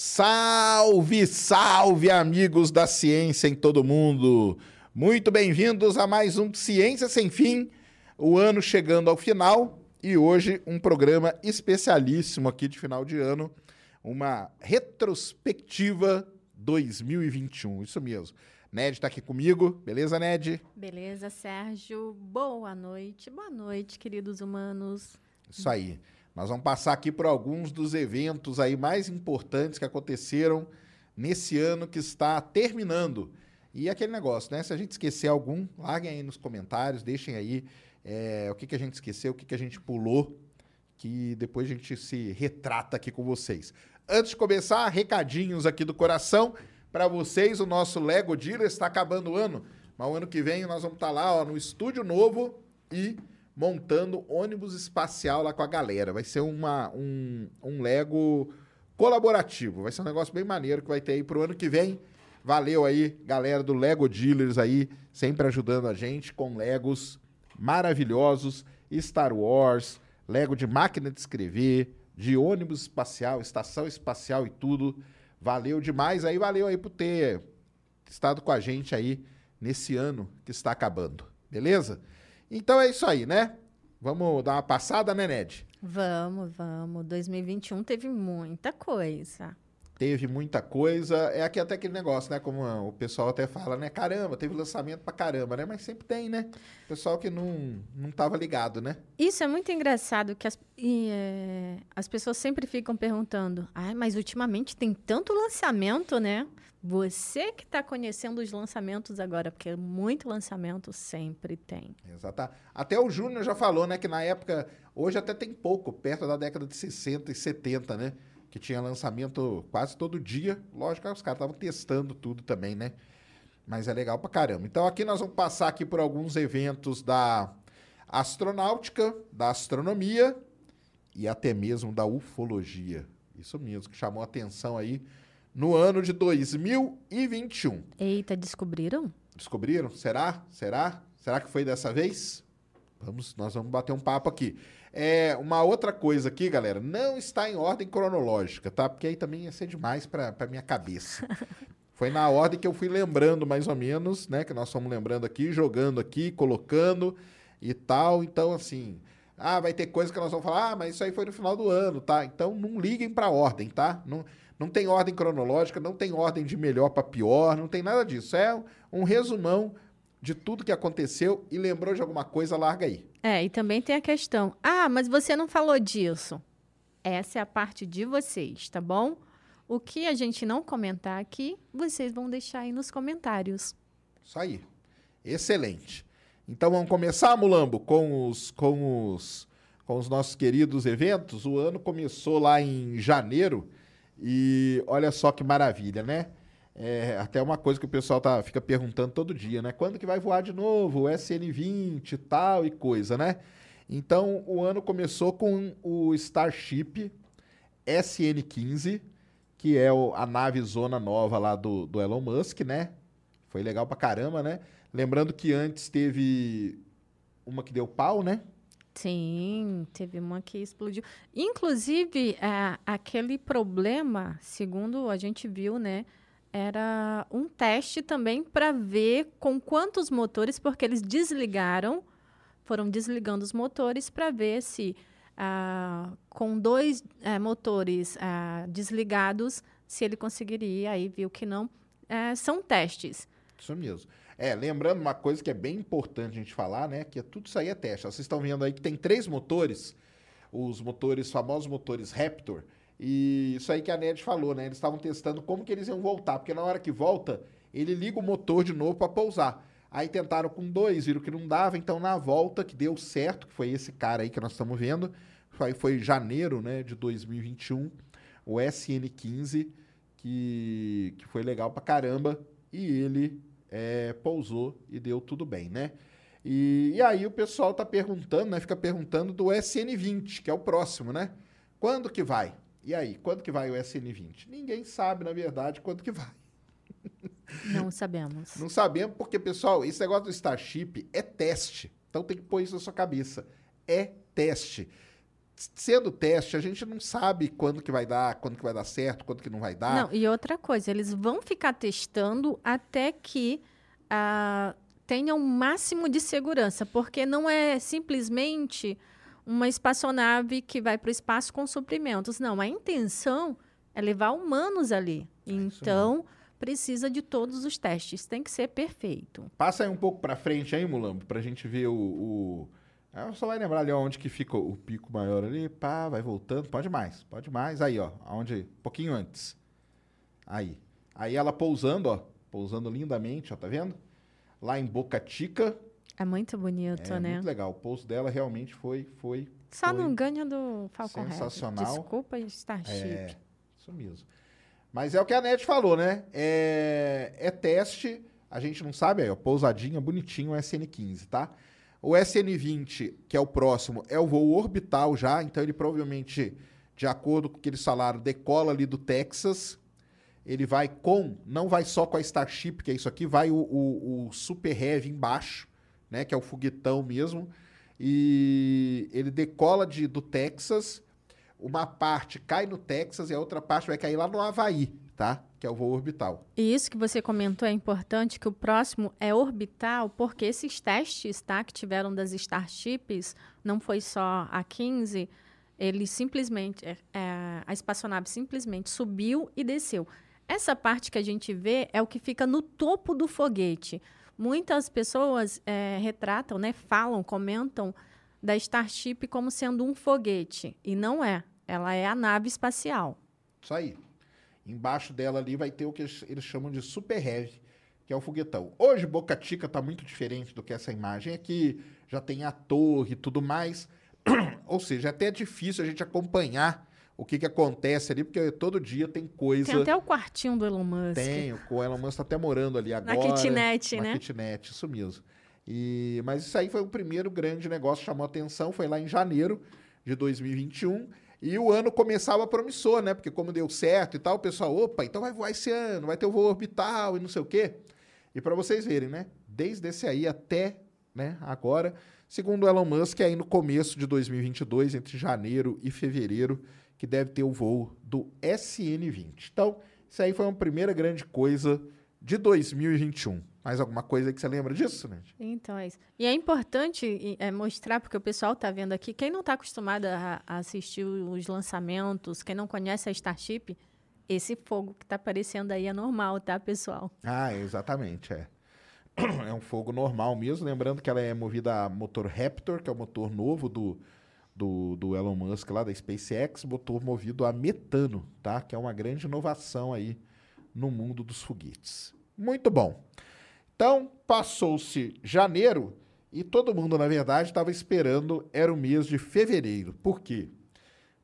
Salve, salve, amigos da ciência em todo mundo! Muito bem-vindos a mais um Ciência Sem Fim, o ano chegando ao final e hoje um programa especialíssimo aqui de final de ano, uma retrospectiva 2021, isso mesmo. Ned está aqui comigo, beleza, Ned? Beleza, Sérgio. Boa noite. Boa noite, queridos humanos. Isso aí. Nós vamos passar aqui por alguns dos eventos aí mais importantes que aconteceram nesse ano que está terminando. E aquele negócio, né? Se a gente esquecer algum, larguem aí nos comentários, deixem aí é, o que, que a gente esqueceu, o que, que a gente pulou, que depois a gente se retrata aqui com vocês. Antes de começar, recadinhos aqui do coração para vocês. O nosso Lego Dealer está acabando o ano, mas o ano que vem nós vamos estar lá ó, no estúdio novo e montando ônibus espacial lá com a galera. Vai ser uma, um, um Lego colaborativo. Vai ser um negócio bem maneiro que vai ter aí pro ano que vem. Valeu aí, galera do Lego Dealers aí, sempre ajudando a gente com Legos maravilhosos, Star Wars, Lego de máquina de escrever, de ônibus espacial, estação espacial e tudo. Valeu demais aí, valeu aí por ter estado com a gente aí nesse ano que está acabando. Beleza? Então é isso aí, né? Vamos dar uma passada, né, Ned? Vamos, vamos. 2021 teve muita coisa. Teve muita coisa. É aqui até aquele negócio, né? Como o pessoal até fala, né? Caramba, teve lançamento pra caramba, né? Mas sempre tem, né? Pessoal que não, não tava ligado, né? Isso é muito engraçado que as, e, é, as pessoas sempre ficam perguntando: ai, mas ultimamente tem tanto lançamento, né? Você que está conhecendo os lançamentos agora, porque muito lançamento sempre tem. Exato. Até o Júnior já falou, né? Que na época, hoje até tem pouco, perto da década de 60 e 70, né? Que tinha lançamento quase todo dia. Lógico que os caras estavam testando tudo também, né? Mas é legal pra caramba. Então aqui nós vamos passar aqui por alguns eventos da astronáutica, da astronomia e até mesmo da ufologia. Isso mesmo, que chamou atenção aí no ano de 2021. Eita, descobriram? Descobriram? Será? Será? Será que foi dessa vez? Vamos, nós vamos bater um papo aqui. É, uma outra coisa aqui, galera, não está em ordem cronológica, tá? Porque aí também ia ser demais para minha cabeça. Foi na ordem que eu fui lembrando, mais ou menos, né? Que nós estamos lembrando aqui, jogando aqui, colocando e tal. Então, assim, ah, vai ter coisa que nós vamos falar, ah, mas isso aí foi no final do ano, tá? Então, não liguem para ordem, tá? Não, não tem ordem cronológica, não tem ordem de melhor para pior, não tem nada disso. É um resumão de tudo que aconteceu e lembrou de alguma coisa, larga aí. É, e também tem a questão: ah, mas você não falou disso. Essa é a parte de vocês, tá bom? O que a gente não comentar aqui, vocês vão deixar aí nos comentários. Isso aí. Excelente. Então vamos começar, Mulambo, com os, com os, com os nossos queridos eventos. O ano começou lá em janeiro e olha só que maravilha, né? É, até uma coisa que o pessoal tá, fica perguntando todo dia, né? Quando que vai voar de novo? O SN20 e tal e coisa, né? Então, o ano começou com o Starship SN15, que é o, a nave zona nova lá do, do Elon Musk, né? Foi legal pra caramba, né? Lembrando que antes teve uma que deu pau, né? Sim, teve uma que explodiu. Inclusive, é, aquele problema, segundo a gente viu, né? Era um teste também para ver com quantos motores, porque eles desligaram, foram desligando os motores para ver se ah, com dois eh, motores ah, desligados, se ele conseguiria, aí viu que não. Eh, são testes. Isso mesmo. É, lembrando uma coisa que é bem importante a gente falar, né? Que é tudo isso aí é teste. Vocês estão vendo aí que tem três motores, os motores, famosos motores Raptor, E isso aí que a Ned falou, né? Eles estavam testando como que eles iam voltar, porque na hora que volta, ele liga o motor de novo para pousar. Aí tentaram com dois, viram que não dava, então na volta que deu certo, que foi esse cara aí que nós estamos vendo, foi, foi janeiro, né, de 2021, o SN15, que, que foi legal pra caramba, e ele é, pousou e deu tudo bem, né? E, e aí o pessoal tá perguntando, né? Fica perguntando do SN20, que é o próximo, né? Quando que vai? E aí, quando que vai o SN20? Ninguém sabe, na verdade, quando que vai. Não sabemos. Não sabemos porque, pessoal, esse negócio do Starship é teste. Então tem que pôr isso na sua cabeça. É teste. Sendo teste, a gente não sabe quando que vai dar, quando que vai dar certo, quando que não vai dar. Não, e outra coisa, eles vão ficar testando até que ah, tenha um máximo de segurança, porque não é simplesmente uma espaçonave que vai para o espaço com suprimentos. Não, a intenção é levar humanos ali. então, precisa de todos os testes. Tem que ser perfeito. Passa aí um pouco para frente aí, Mulambo, para a gente ver o... o... Ah, só vai lembrar ali onde que fica o pico maior ali. Pá, vai voltando. Pode mais, pode mais. Aí, ó. Onde... Um pouquinho antes. Aí. Aí ela pousando, ó. Pousando lindamente, ó. Tá vendo? Lá em Boca Chica, é muito bonito, é né? muito legal. O pouso dela realmente foi. foi Só foi não ganha do Falcon Heavy. sensacional. Desculpa, Starship. É, isso mesmo. Mas é o que a Net falou, né? É, é teste, a gente não sabe, aí, ó, pousadinha, bonitinho o SN15, tá? O SN20, que é o próximo, é o voo orbital já, então ele provavelmente, de acordo com o que eles falaram, decola ali do Texas. Ele vai com, não vai só com a Starship, que é isso aqui, vai o, o, o Super Heavy embaixo né? Que é o foguetão mesmo. E ele decola de, do Texas. Uma parte cai no Texas e a outra parte vai cair lá no Havaí, tá? Que é o voo orbital. E isso que você comentou é importante, que o próximo é orbital, porque esses testes, tá? Que tiveram das Starships, não foi só a 15, ele simplesmente, é, é, a espaçonave simplesmente subiu e desceu. Essa parte que a gente vê é o que fica no topo do foguete. Muitas pessoas é, retratam, né, falam, comentam da Starship como sendo um foguete. E não é. Ela é a nave espacial. Isso aí. Embaixo dela ali vai ter o que eles chamam de Super Heavy, que é o foguetão. Hoje Boca Chica está muito diferente do que essa imagem aqui. Já tem a torre e tudo mais. Ou seja, é até difícil a gente acompanhar o que, que acontece ali, porque todo dia tem coisa. Tem até o quartinho do Elon Musk. Tem, o Elon Musk está até morando ali agora. Na kitnet, na né? Na kitnet, isso mesmo. E, mas isso aí foi o primeiro grande negócio que chamou atenção, foi lá em janeiro de 2021. E o ano começava promissor, né? Porque como deu certo e tal, o pessoal, opa, então vai voar esse ano, vai ter o voo orbital e não sei o quê. E para vocês verem, né? Desde esse aí até né, agora, segundo o Elon Musk, é aí no começo de 2022, entre janeiro e fevereiro, que deve ter o voo do SN20. Então, isso aí foi uma primeira grande coisa de 2021. Mais alguma coisa que você lembra disso, né? Então, é isso. E é importante é, mostrar, porque o pessoal está vendo aqui, quem não está acostumado a, a, assistir os lançamentos, quem não conhece a Starship, esse fogo que está aparecendo aí é normal, tá, pessoal? Ah, exatamente, é. É um fogo normal mesmo, lembrando que ela é movida a motor Raptor, que é o motor novo do, do, do Elon Musk lá da SpaceX, motor movido a metano, tá? Que é uma grande inovação aí no mundo dos foguetes. Muito bom. Então, passou-se janeiro e todo mundo, na verdade, estava esperando era o mês de fevereiro. Por quê?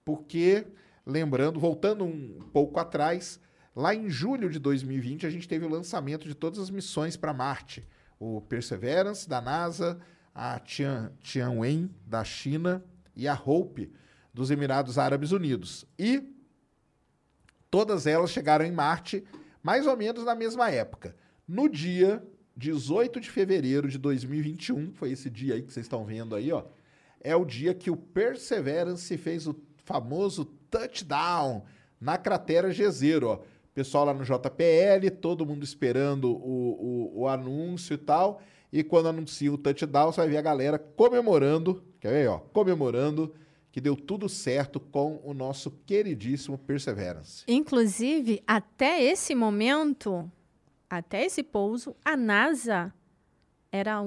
Porque, lembrando, voltando um pouco atrás, lá em julho de 2020 a gente teve o lançamento de todas as missões para Marte. O Perseverance da NASA, a Tian, Tianwen da China e a Hope dos Emirados Árabes Unidos. E todas elas chegaram em Marte mais ou menos na mesma época. No dia 18 de fevereiro de 2021, foi esse dia aí que vocês estão vendo aí, ó, é o dia que o Perseverance fez o famoso touchdown na cratera Jezero, ó. Pessoal lá no JPL, todo mundo esperando o, o, o anúncio e tal. E quando anuncia o touchdown, você vai ver a galera comemorando Quer ver, ó? Comemorando que deu tudo certo com o nosso queridíssimo Perseverance. Inclusive, até esse momento, até esse pouso, a NASA era a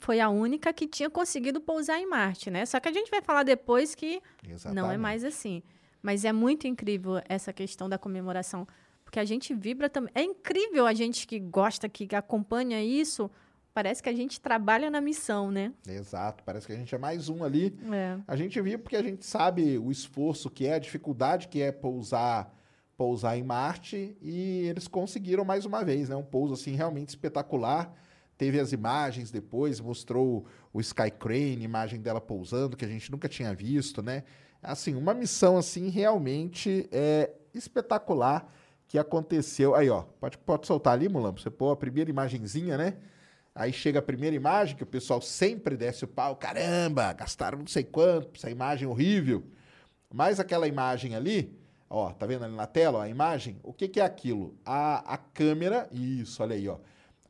foi a única que tinha conseguido pousar em Marte, né? Só que a gente vai falar depois que Exatamente. não é mais assim. Mas é muito incrível essa questão da comemoração, porque a gente vibra também. É incrível a gente que gosta, que acompanha isso. Parece que a gente trabalha na missão, né? Exato, parece que a gente é mais um ali. É. A gente viu porque a gente sabe o esforço que é, a dificuldade que é pousar, pousar em Marte e eles conseguiram mais uma vez, né? Um pouso assim realmente espetacular. Teve as imagens depois, mostrou o Sky Crane, imagem dela pousando que a gente nunca tinha visto, né? Assim, uma missão assim realmente é espetacular que aconteceu. Aí, ó, pode, pode soltar ali, Mulambo, você pôr a primeira imagenzinha, né? Aí chega a primeira imagem, que o pessoal sempre desce o pau. Caramba, gastaram não sei quanto, essa imagem horrível. Mas aquela imagem ali, ó, tá vendo ali na tela ó, a imagem? O que, que é aquilo? A, a câmera, isso, olha aí, ó.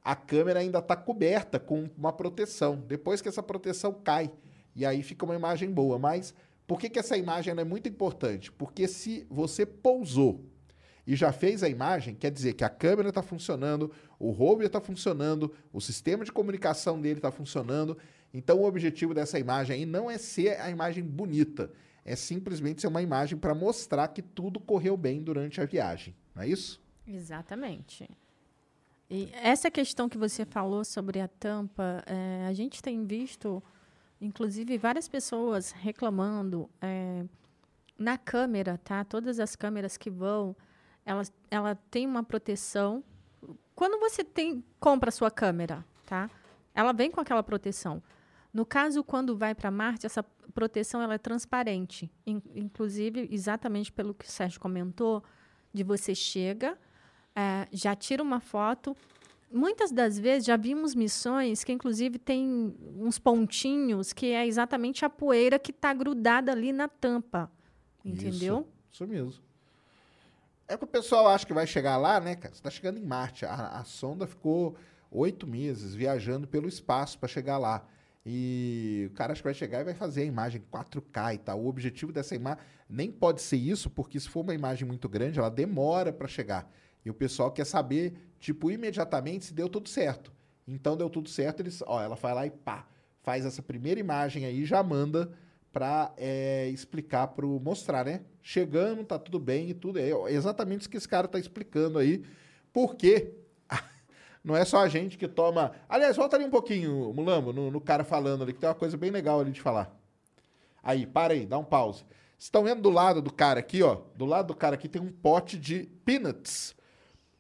A câmera ainda está coberta com uma proteção. Depois que essa proteção cai, e aí fica uma imagem boa. Mas por que, que essa imagem é muito importante? Porque se você pousou e já fez a imagem, quer dizer que a câmera está funcionando, o rover está funcionando, o sistema de comunicação dele está funcionando. Então, o objetivo dessa imagem aí não é ser a imagem bonita, é simplesmente ser uma imagem para mostrar que tudo correu bem durante a viagem, não é isso? Exatamente. E essa questão que você falou sobre a tampa, é, a gente tem visto, inclusive, várias pessoas reclamando é, na câmera, tá? Todas as câmeras que vão, ela, ela tem uma proteção. Quando você tem compra a sua câmera, tá? Ela vem com aquela proteção. No caso, quando vai para Marte, essa proteção ela é transparente. In, inclusive, exatamente pelo que o Sérgio comentou, de você chega, é, já tira uma foto. Muitas das vezes já vimos missões que, inclusive, tem uns pontinhos que é exatamente a poeira que está grudada ali na tampa. Entendeu? Isso, isso mesmo. É que o pessoal acha que vai chegar lá, né, cara? Você está chegando em Marte. A, a sonda ficou oito meses viajando pelo espaço para chegar lá. E o cara acha que vai chegar e vai fazer a imagem 4K e tal. O objetivo dessa imagem nem pode ser isso, porque se for uma imagem muito grande, ela demora para chegar. E o pessoal quer saber, tipo, imediatamente se deu tudo certo. Então deu tudo certo, eles, ó, ela vai lá e pá, faz essa primeira imagem aí, já manda para é, explicar para mostrar, né? Chegando, tá tudo bem e tudo. É exatamente isso que esse cara tá explicando aí. Porque não é só a gente que toma. Aliás, volta ali um pouquinho, Mulambo, no, no cara falando ali, que tem uma coisa bem legal ali de falar. Aí, para aí, dá um pause. Estão vendo do lado do cara aqui, ó? Do lado do cara aqui tem um pote de peanuts.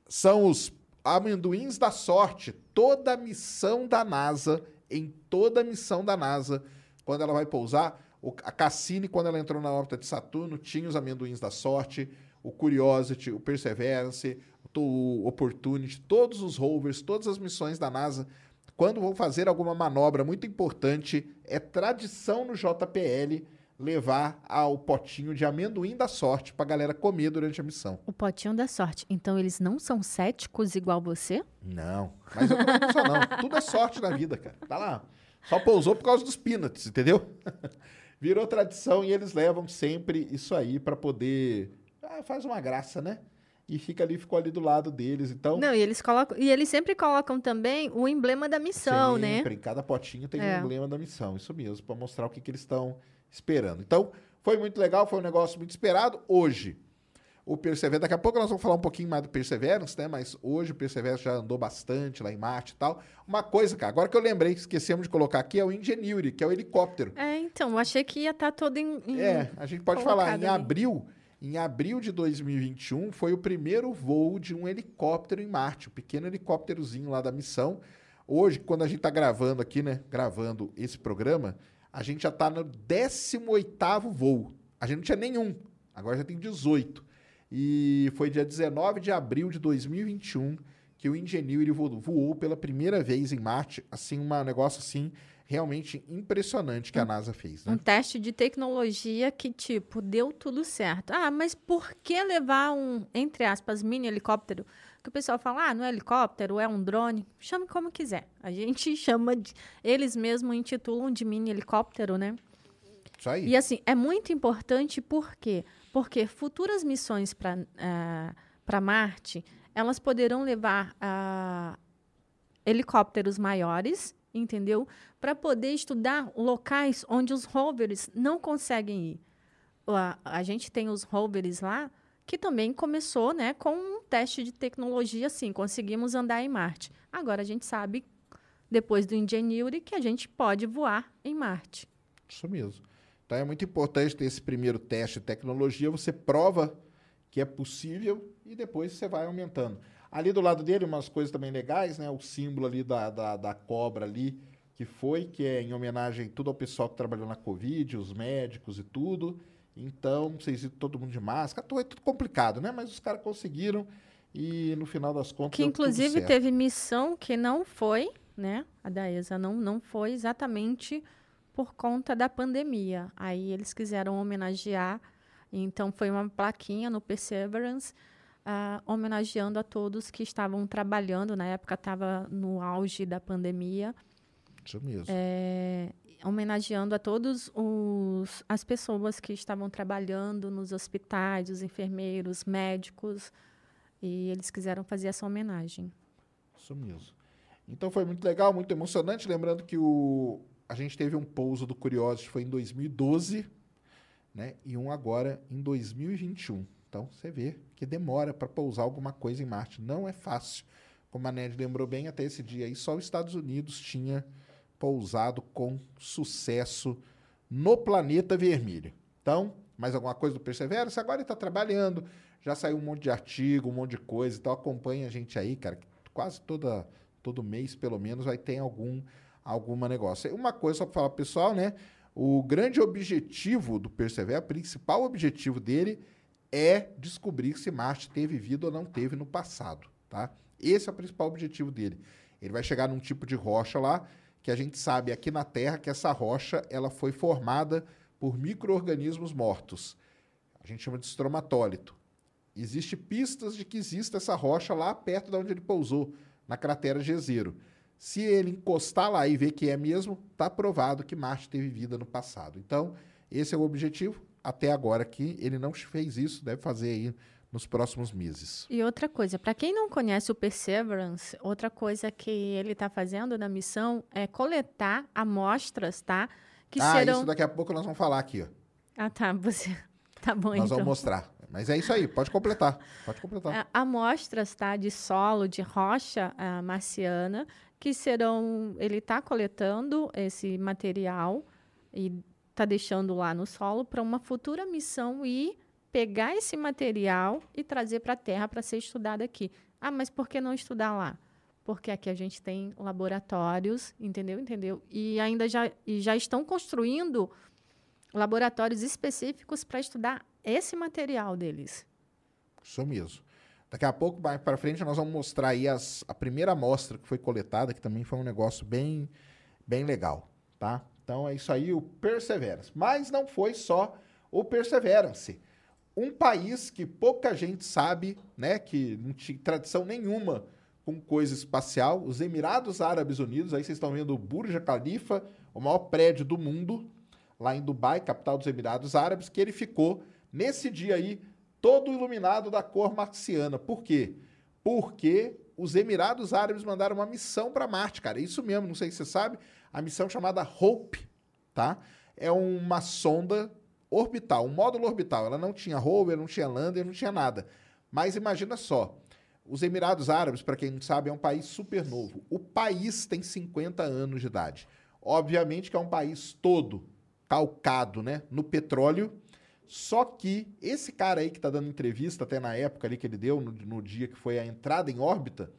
São os amendoins da sorte. Toda missão da NASA, em toda missão da NASA, quando ela vai pousar, a Cassini, quando ela entrou na órbita de Saturno, tinha os amendoins da sorte, o Curiosity, o Perseverance, o Opportunity, todos os rovers, todas as missões da NASA, quando vão fazer alguma manobra muito importante, é tradição no JPL levar ao potinho de amendoim da sorte pra galera comer durante a missão. O potinho da sorte. Então eles não são céticos igual você? Não. Mas eu não sou, não. Tudo é sorte na vida, cara. Tá lá. Só pousou por causa dos peanuts, entendeu? Virou tradição e eles levam sempre isso aí para poder. Ah, faz uma graça, né? E fica ali, ficou ali do lado deles. Então. Não, e eles colocam. E eles sempre colocam também o emblema da missão, sempre, né? Sempre, em cada potinho tem é. um emblema da missão, isso mesmo, para mostrar o que, que eles estão esperando. Então, foi muito legal, foi um negócio muito esperado. Hoje, o Perseverance, daqui a pouco nós vamos falar um pouquinho mais do Perseverance, né? Mas hoje o Perseverance já andou bastante lá em Marte e tal. Uma coisa, cara, agora que eu lembrei, esquecemos de colocar aqui, é o Ingenuity, que é o helicóptero. É, então, eu achei que ia estar tá todo em, em, É, a gente pode falar, em ali. abril, em abril de 2021, foi o primeiro voo de um helicóptero em Marte, um pequeno helicópterozinho lá da missão. Hoje, quando a gente está gravando aqui, né, gravando esse programa, a gente já está no 18º voo. A gente não tinha nenhum, agora já tem 18. E foi dia 19 de abril de 2021 que o Ingenuity voou pela primeira vez em Marte. Assim, um negócio assim realmente impressionante que a NASA fez. Né? Um teste de tecnologia que, tipo, deu tudo certo. Ah, mas por que levar um, entre aspas, mini helicóptero? Que o pessoal fala, ah, não é helicóptero, é um drone. Chame como quiser. A gente chama de. Eles mesmos intitulam de mini helicóptero, né? Isso aí. E assim, é muito importante por quê? Porque futuras missões para uh, eh, para Marte, elas poderão levar uh, helicópteros maiores, entendeu? Para poder estudar locais onde os rovers não conseguem ir. a, a gente tem os rovers lá, que também começou né, com um teste de tecnologia, assim, conseguimos andar em Marte. Agora a gente sabe, depois do Ingenuity, que a gente pode voar em Marte. Isso mesmo. Então é muito importante ter esse primeiro teste de tecnologia, você prova que é possível e depois você vai aumentando. Ali do lado dele, umas coisas também legais, né? O símbolo ali da, da, da cobra ali, que foi, que é em homenagem tudo ao pessoal que trabalhou na Covid, os médicos e tudo. Então, vocês viram todo mundo de máscara, é tudo complicado, né? Mas os caras conseguiram e no final das contas. Que inclusive teve missão que não foi, né? A da ESA não, não foi exatamente por conta da pandemia. Aí eles quiseram homenagear, então foi uma plaquinha no Perseverance. Uh, homenageando a todos que estavam trabalhando, na época estava no auge da pandemia. Isso mesmo. É, homenageando a todos os, as pessoas que estavam trabalhando nos hospitais, os enfermeiros, médicos, e eles quiseram fazer essa homenagem. Isso mesmo. Então foi muito legal, muito emocionante. Lembrando que o, a gente teve um pouso do Curiosity foi em 2012, né? E um agora em 2021. Então você vê que demora para pousar alguma coisa em Marte. Não é fácil. Como a Ned lembrou bem, até esse dia aí só os Estados Unidos tinha pousado com sucesso no planeta vermelho. Então, mais alguma coisa do Perseverance? Agora ele está trabalhando, já saiu um monte de artigo, um monte de coisa, então acompanha a gente aí, cara, quase toda, todo mês, pelo menos, vai ter algum alguma negócio. Uma coisa só para falar pessoal, né? O grande objetivo do Perseverance, o principal objetivo dele é descobrir se Marte teve vida ou não teve no passado, tá? Esse é o principal objetivo dele. Ele vai chegar num tipo de rocha lá que a gente sabe aqui na Terra que essa rocha ela foi formada por micro-organismos mortos. A gente chama de estromatólito. Existem pistas de que existe essa rocha lá perto de onde ele pousou, na cratera Jezero. Se ele encostar lá e ver que é mesmo, está provado que Marte teve vida no passado. Então, esse é o objetivo. Até agora que ele não fez isso, deve fazer aí nos próximos meses. E outra coisa, para quem não conhece o Perseverance, outra coisa que ele está fazendo na missão é coletar amostras, tá? Que ah, serão... isso daqui a pouco nós vamos falar aqui, ó. Ah, tá. Você... Tá bom, Nós então. vamos mostrar. Mas é isso aí, pode completar. Pode completar. Amostras, tá? De solo, de rocha uh, marciana, que serão... Ele está coletando esse material e está deixando lá no solo para uma futura missão ir pegar esse material e trazer para a Terra para ser estudado aqui. Ah, mas por que não estudar lá? Porque aqui a gente tem laboratórios, entendeu? Entendeu? E ainda já, e já estão construindo laboratórios específicos para estudar esse material deles. Isso mesmo. Daqui a pouco, mais para frente, nós vamos mostrar aí as, a primeira amostra que foi coletada, que também foi um negócio bem, bem legal, tá? Então é isso aí, o Perseverance. Mas não foi só o Perseverance um país que pouca gente sabe, né, que não tinha tradição nenhuma com coisa espacial, os Emirados Árabes Unidos, aí vocês estão vendo o Burj Khalifa, o maior prédio do mundo, lá em Dubai, capital dos Emirados Árabes, que ele ficou nesse dia aí todo iluminado da cor marciana. Por quê? Porque os Emirados Árabes mandaram uma missão para Marte, cara. Isso mesmo, não sei se você sabe, a missão chamada Hope, tá? É uma sonda orbital, um módulo orbital. Ela não tinha rover, não tinha lander, não tinha nada. Mas imagina só, os Emirados Árabes, para quem não sabe, é um país super novo. O país tem 50 anos de idade. Obviamente que é um país todo calcado, né, no petróleo. Só que esse cara aí que está dando entrevista, até na época ali que ele deu, no, no dia que foi a entrada em órbita,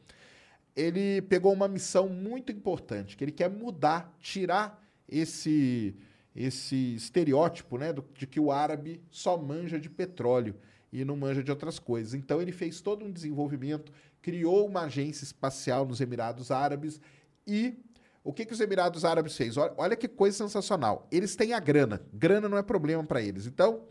ele pegou uma missão muito importante, que ele quer mudar, tirar esse esse estereótipo né, do, de que o árabe só manja de petróleo e não manja de outras coisas. Então ele fez todo um desenvolvimento, criou uma agência espacial nos Emirados Árabes e o que, que os Emirados Árabes fez? Olha, olha que coisa sensacional. Eles têm a grana. Grana não é problema para eles. Então,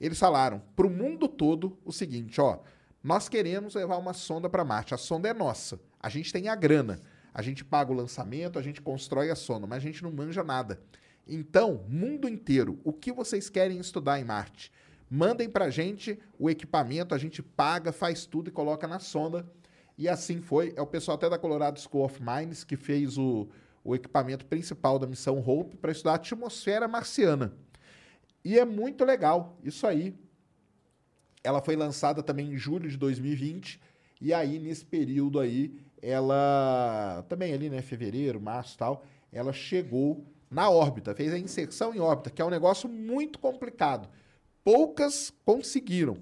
eles falaram para o mundo todo o seguinte: ó, nós queremos levar uma sonda para Marte. A sonda é nossa. A gente tem a grana. A gente paga o lançamento, a gente constrói a sonda, mas a gente não manja nada. Então, mundo inteiro, o que vocês querem estudar em Marte? Mandem para a gente o equipamento, a gente paga, faz tudo e coloca na sonda. E assim foi. É o pessoal até da Colorado School of Mines que fez o, o equipamento principal da missão Hope para estudar a atmosfera marciana. E é muito legal isso aí. Ela foi lançada também em julho de 2020. E aí, nesse período aí, ela. Também ali, né? Fevereiro, março tal. Ela chegou na órbita, fez a inserção em órbita, que é um negócio muito complicado. Poucas conseguiram.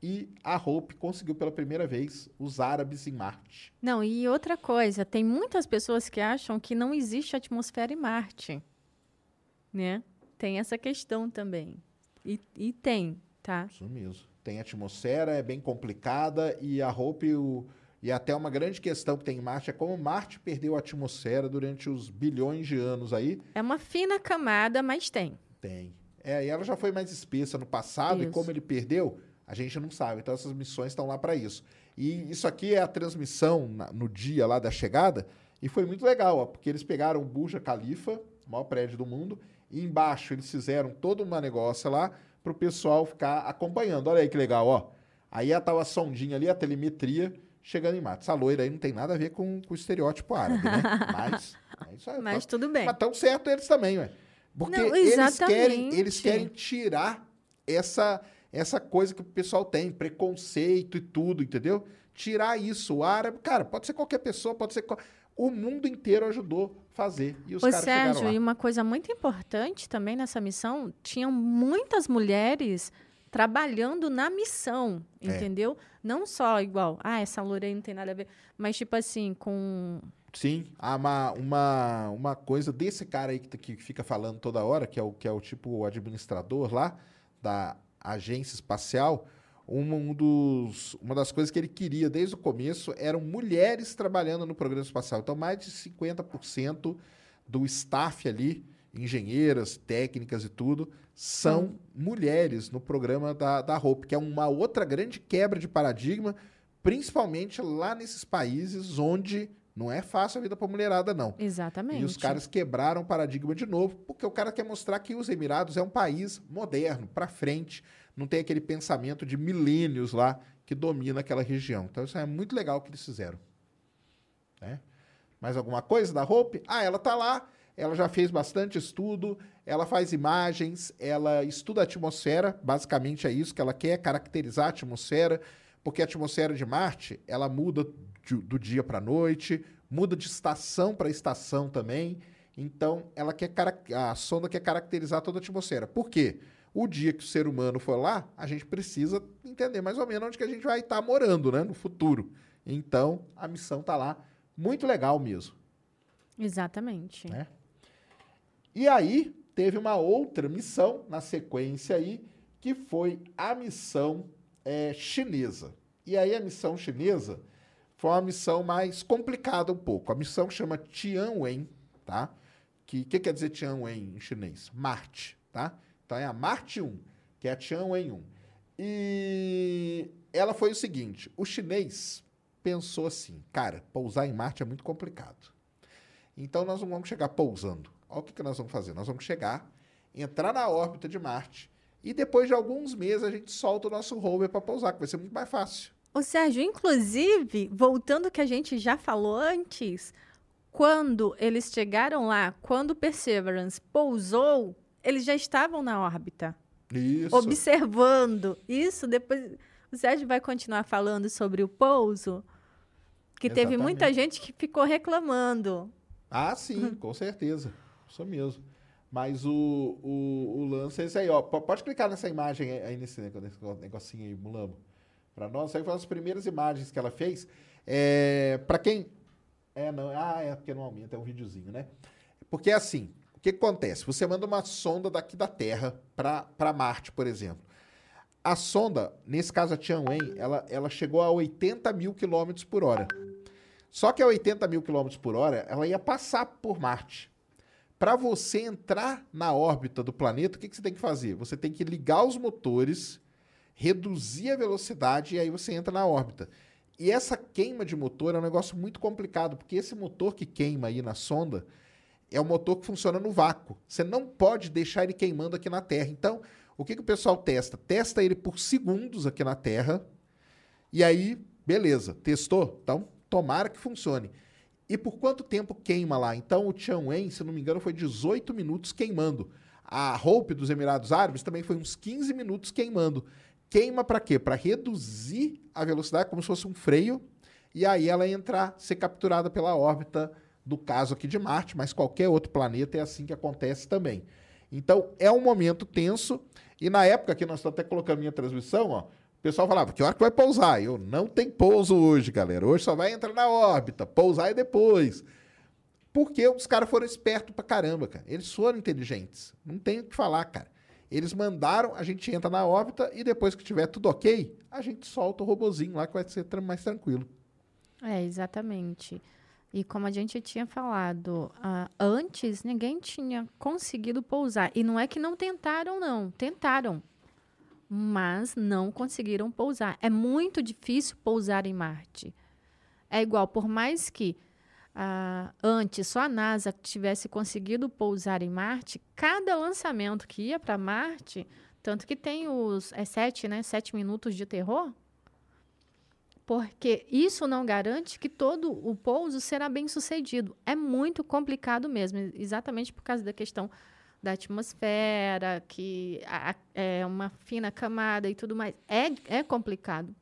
E a Hope conseguiu pela primeira vez os árabes em Marte. Não, e outra coisa, tem muitas pessoas que acham que não existe atmosfera em Marte. Né? Tem essa questão também. E, e tem, tá? Isso mesmo. Tem atmosfera, é bem complicada, e a Hope, o, e até uma grande questão que tem em Marte é como Marte perdeu a atmosfera durante os bilhões de anos aí. É uma fina camada, mas tem. Tem. É, e ela já foi mais espessa no passado, Isso. e como ele perdeu, a gente não sabe. Então essas missões estão lá para isso. E isso aqui é a transmissão na- no dia lá da chegada, e foi muito legal, ó, porque eles pegaram o Burj Khalifa, o maior prédio do mundo, e embaixo eles fizeram todo uma negócio lá para o pessoal ficar acompanhando. Olha aí que legal, ó. Aí estava a sondinha ali, a telemetria, chegando em Marte. Essa loira aí não tem nada a ver com, com o estereótipo árabe, né? Mas, é. Mas tudo bem. Mas tão certo eles também, ué. Porque Não, eles, querem, eles querem tirar essa, essa coisa que o pessoal tem, preconceito e tudo, entendeu? Tirar isso. O árabe, cara, pode ser qualquer pessoa, pode ser. qual- O mundo inteiro ajudou a fazer. E os Ô, caras chegaram Sérgio, lá. e uma coisa muito importante também nessa missão, tinham muitas mulheres trabalhando na missão, É. entendeu? Não só igual, ah, essa Lorena não tem nada a ver, mas tipo assim, com Sim, há uma, uma, uma coisa desse cara aí que, que fica falando toda hora, que é o, que é o tipo o administrador lá da agência espacial, um, dos, uma das coisas que ele queria desde o começo eram mulheres trabalhando no programa espacial. Então, mais de 50% do staff ali, engenheiras, técnicas e tudo, são mulheres no programa da, da Hope, que é uma outra grande quebra de paradigma, principalmente lá nesses países onde não é fácil a vida para mulherada, não. exatamente. E os caras quebraram o paradigma de novo, porque o cara quer mostrar que os Emirados é um país moderno, para frente, não tem aquele pensamento de milênios lá que domina aquela região. Então isso é muito legal que eles fizeram. Né? Mais alguma coisa da Hope? Ah, ela tá lá, ela já fez bastante estudo, ela faz imagens, ela estuda a atmosfera, basicamente é isso que ela quer, caracterizar a atmosfera, porque a atmosfera de Marte, ela muda de- do dia para a noite, muda de estação para estação também. Então, ela quer a sonda quer caracterizar toda a atmosfera. Por quê? O dia que o ser humano for lá, a gente precisa entender mais ou menos onde que a gente vai estar morando, né, no futuro. Então, a missão tá lá, muito legal mesmo. Exatamente. né? E aí, teve uma outra missão na sequência aí, que foi a missão eh, chinesa. E aí, a missão chinesa foi uma missão mais complicada um pouco. A missão chama Tianwen, tá? Que que quer dizer Tianwen em chinês? Marte, tá? Então é a Marte 1, que é a Tianwen 1. E ela foi o seguinte: o chinês pensou assim, cara, pousar em Marte é muito complicado. Então nós não vamos chegar pousando. Olha o que, que nós vamos fazer. Nós vamos chegar, entrar na órbita de Marte e depois de alguns meses a gente solta o nosso rover para pousar, que vai ser muito mais fácil. Ô, Sérgio, inclusive, voltando que a gente já falou antes, quando eles chegaram lá, quando o Perseverance pousou, eles já estavam na órbita, Isso. observando. Isso, depois o Sérgio vai continuar falando sobre o pouso, que teve muita Exatamente. gente que ficou reclamando. Ah, sim, com certeza. Isso mesmo. Mas o, o, o lance é esse aí, ó. Pode clicar nessa imagem aí, nesse nego- nesse negocinho aí, Mulambo. Pra nós, aí foi uma das primeiras imagens que ela fez. É, para quem. É, não. Ah, é porque não aumenta, é um videozinho, né? Porque é assim, que, que acontece? Você manda uma sonda daqui da Terra para Marte, por exemplo. A sonda, nesse caso a Tianwen, ela, ela chegou a 80 mil quilômetros por hora. Só que a 80 mil quilômetros por hora, ela ia passar por Marte. Para você entrar na órbita do planeta, o que, que você tem que fazer? Você tem que ligar os motores, reduzir a velocidade e aí você entra na órbita. E essa queima de motor é um negócio muito complicado, porque esse motor que queima aí na sonda é um motor que funciona no vácuo. Você não pode deixar ele queimando aqui na Terra. Então, o que, que o pessoal testa? Testa ele por segundos aqui na Terra. E aí, beleza, testou? Então, tomara que funcione. E por quanto tempo queima lá? Então, o Tianwen, se não me engano, foi 18 minutos queimando. A Hope dos Emirados Árabes também foi uns 15 minutos queimando. Queima para quê? Para reduzir a velocidade, como se fosse um freio, e aí ela entrar, ser capturada pela órbita do caso aqui de Marte, mas qualquer outro planeta é assim que acontece também. Então é um momento tenso, e na época que nós estamos até colocando minha transmissão, ó, o pessoal falava, que hora que vai pousar? Eu, não tem pouso hoje, galera. Hoje só vai entrar na órbita, pousar é depois. Porque os caras foram espertos pra caramba, cara. Eles foram inteligentes. Não tem o que falar, cara. Eles mandaram, a gente entra na órbita e depois que tiver tudo ok, a gente solta o robozinho lá que vai ser mais tranquilo. É, exatamente. E como a gente tinha falado, uh, antes ninguém tinha conseguido pousar. E não é que não tentaram, não. Tentaram mas não conseguiram pousar. É muito difícil pousar em Marte. É igual, por mais que ah, antes só a NASA tivesse conseguido pousar em Marte, cada lançamento que ia para Marte, tanto que tem os é sete, né, sete minutos de terror, porque isso não garante que todo o pouso será bem sucedido. É muito complicado mesmo, exatamente por causa da questão da atmosfera, que a, é uma fina camada e tudo mais. É, é complicado.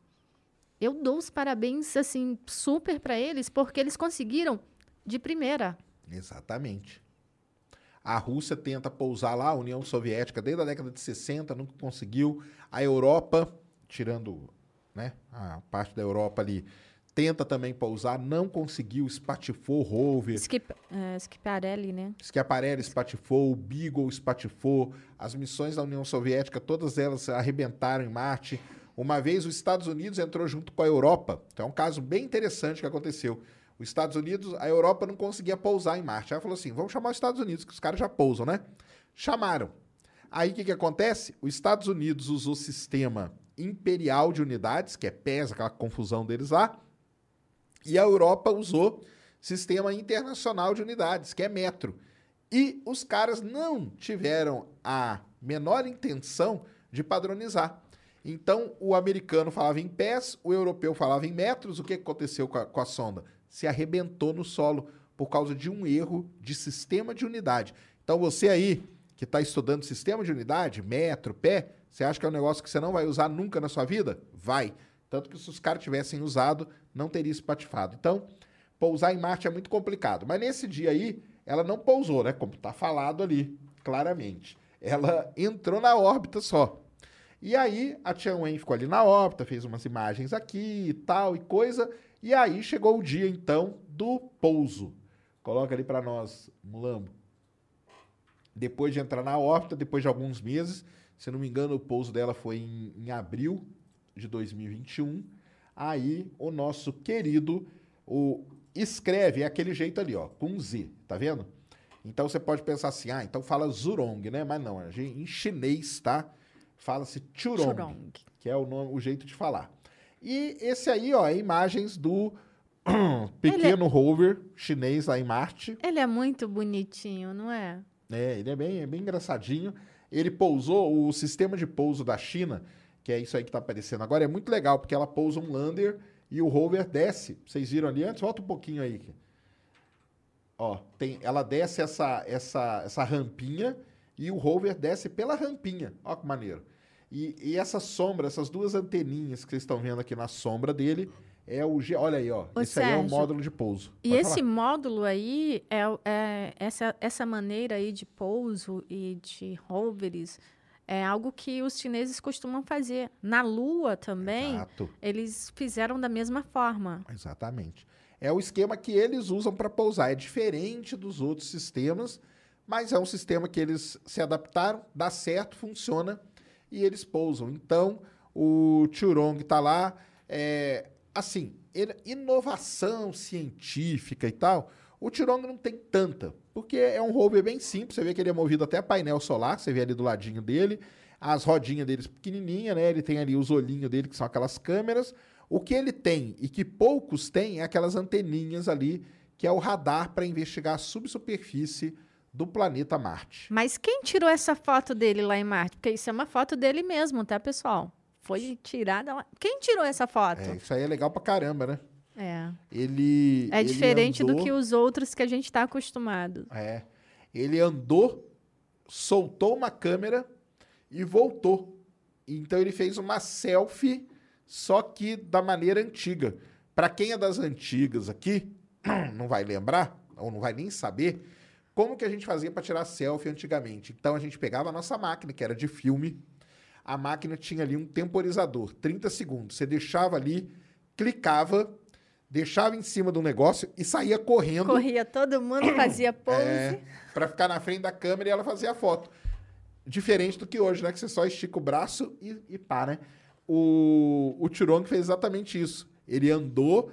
Eu dou os parabéns, assim, super para eles, porque eles conseguiram de primeira. Exatamente. A Rússia tenta pousar lá, a União Soviética, desde a década de 60, nunca conseguiu. A Europa, tirando né, a parte da Europa ali, tenta também pousar, não conseguiu, espatifou o rover. Skip, uh, Schiaparelli, né? Schiaparelli espatifou, o Beagle espatifou. As missões da União Soviética, todas elas arrebentaram em Marte. Uma vez os Estados Unidos entrou junto com a Europa. Então é um caso bem interessante que aconteceu. Os Estados Unidos, a Europa não conseguia pousar em Marte. Aí falou assim: vamos chamar os Estados Unidos, que os caras já pousam, né? Chamaram. Aí o que, que acontece? Os Estados Unidos usou o sistema imperial de unidades, que é PES, aquela confusão deles lá e a Europa usou Sistema Internacional de Unidades, que é metro. E os caras não tiveram a menor intenção de padronizar. Então, o americano falava em pés, o europeu falava em metros. O que aconteceu com a, com a sonda? Se arrebentou no solo por causa de um erro de sistema de unidade. Então, você aí que está estudando sistema de unidade, metro, pé, você acha que é um negócio que você não vai usar nunca na sua vida? Vai. Tanto que se os caras tivessem usado, não teria espatifado. Então, pousar em Marte é muito complicado. Mas nesse dia aí, ela não pousou, né? Como está falado ali, claramente. Ela entrou na órbita só. E aí, a Tianwen ficou ali na órbita, fez umas imagens aqui e tal e coisa. E aí chegou o dia, então, do pouso. Coloca ali para nós, Mulambo. Depois de entrar na órbita, depois de alguns meses, se não me engano, o pouso dela foi em, em abril de 2021, aí o nosso querido o escreve é aquele jeito ali, ó, com Z, tá vendo? Então você pode pensar assim, ah, então fala Zurong, né? Mas não, em chinês, tá? Fala-se Churong, Churong, que é o nome, o jeito de falar. E esse aí, ó, é imagens do pequeno é... rover chinês lá em Marte. Ele é muito bonitinho, não é? É, ele é bem, é bem engraçadinho. Ele pousou, o sistema de pouso da China que é isso aí que está aparecendo agora, é muito legal, porque ela pousa um lander e o rover desce. Vocês viram ali antes? Volta um pouquinho aí. Ó, tem, ela desce essa, essa, essa rampinha e o rover desce pela rampinha. Ó que maneiro. E, e essa sombra, essas duas anteninhas que vocês estão vendo aqui na sombra dele, é o G. Olha aí, ó. Ô, esse Sérgio, aí é o módulo de pouso. E esse falar. módulo aí é, é, essa, essa maneira aí de pouso e de rovers é algo que os chineses costumam fazer. Na Lua também, Exato. eles fizeram da mesma forma. Exatamente. É o esquema que eles usam para pousar. É diferente dos outros sistemas, mas é um sistema que eles se adaptaram, dá certo, funciona e eles pousam. Então, o Churong está lá. É, assim, inovação científica e tal, o Churong não tem tanta porque é um rover bem simples, você vê que ele é movido até painel solar, você vê ali do ladinho dele, as rodinhas deles pequenininha, né? Ele tem ali os olhinhos dele, que são aquelas câmeras. O que ele tem e que poucos têm é aquelas anteninhas ali, que é o radar para investigar a subsuperfície do planeta Marte. Mas quem tirou essa foto dele lá em Marte? Porque isso é uma foto dele mesmo, tá, pessoal? Foi tirada lá. Quem tirou essa foto? É, isso aí é legal pra caramba, né? É. Ele. É diferente andou, do que os outros que a gente está acostumado. É. Ele andou soltou uma câmera e voltou. Então ele fez uma selfie, só que da maneira antiga. Para quem é das antigas aqui, não vai lembrar, ou não vai nem saber, como que a gente fazia para tirar selfie antigamente. Então a gente pegava a nossa máquina, que era de filme, a máquina tinha ali um temporizador, 30 segundos. Você deixava ali, clicava, deixava em cima do negócio e saía correndo. Corria todo mundo, fazia pose. É, para ficar na frente da câmera e ela fazia a foto. Diferente do que hoje, né? Que você só estica o braço e, e pá, né? O, o Turong fez exatamente isso. Ele andou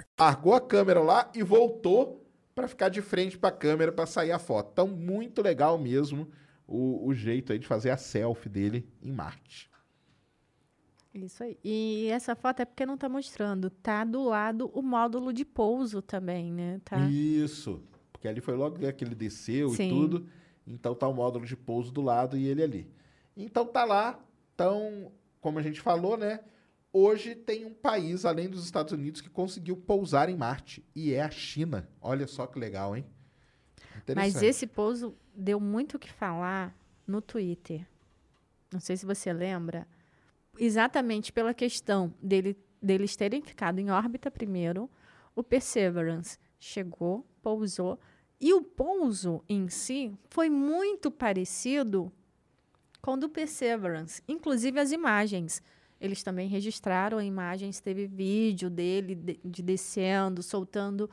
Largou a câmera lá e voltou para ficar de frente para a câmera para sair a foto. Então, muito legal mesmo o, o jeito aí de fazer a selfie dele em Marte. Isso aí. E essa foto é porque não tá mostrando. Tá do lado o módulo de pouso também, né? Tá. Isso. Porque ali foi logo que ele desceu Sim. e tudo. Então tá o módulo de pouso do lado e ele ali. Então tá lá. Então, como a gente falou, né? Hoje tem um país, além dos Estados Unidos, que conseguiu pousar em Marte. E é a China. Olha só que legal, hein? Mas esse pouso deu muito o que falar no Twitter. Não sei se você lembra. Exatamente pela questão dele, deles terem ficado em órbita primeiro, o Perseverance chegou, pousou, e o pouso em si foi muito parecido com o do Perseverance, inclusive as imagens. Eles também registraram imagens, teve vídeo dele de, de descendo, soltando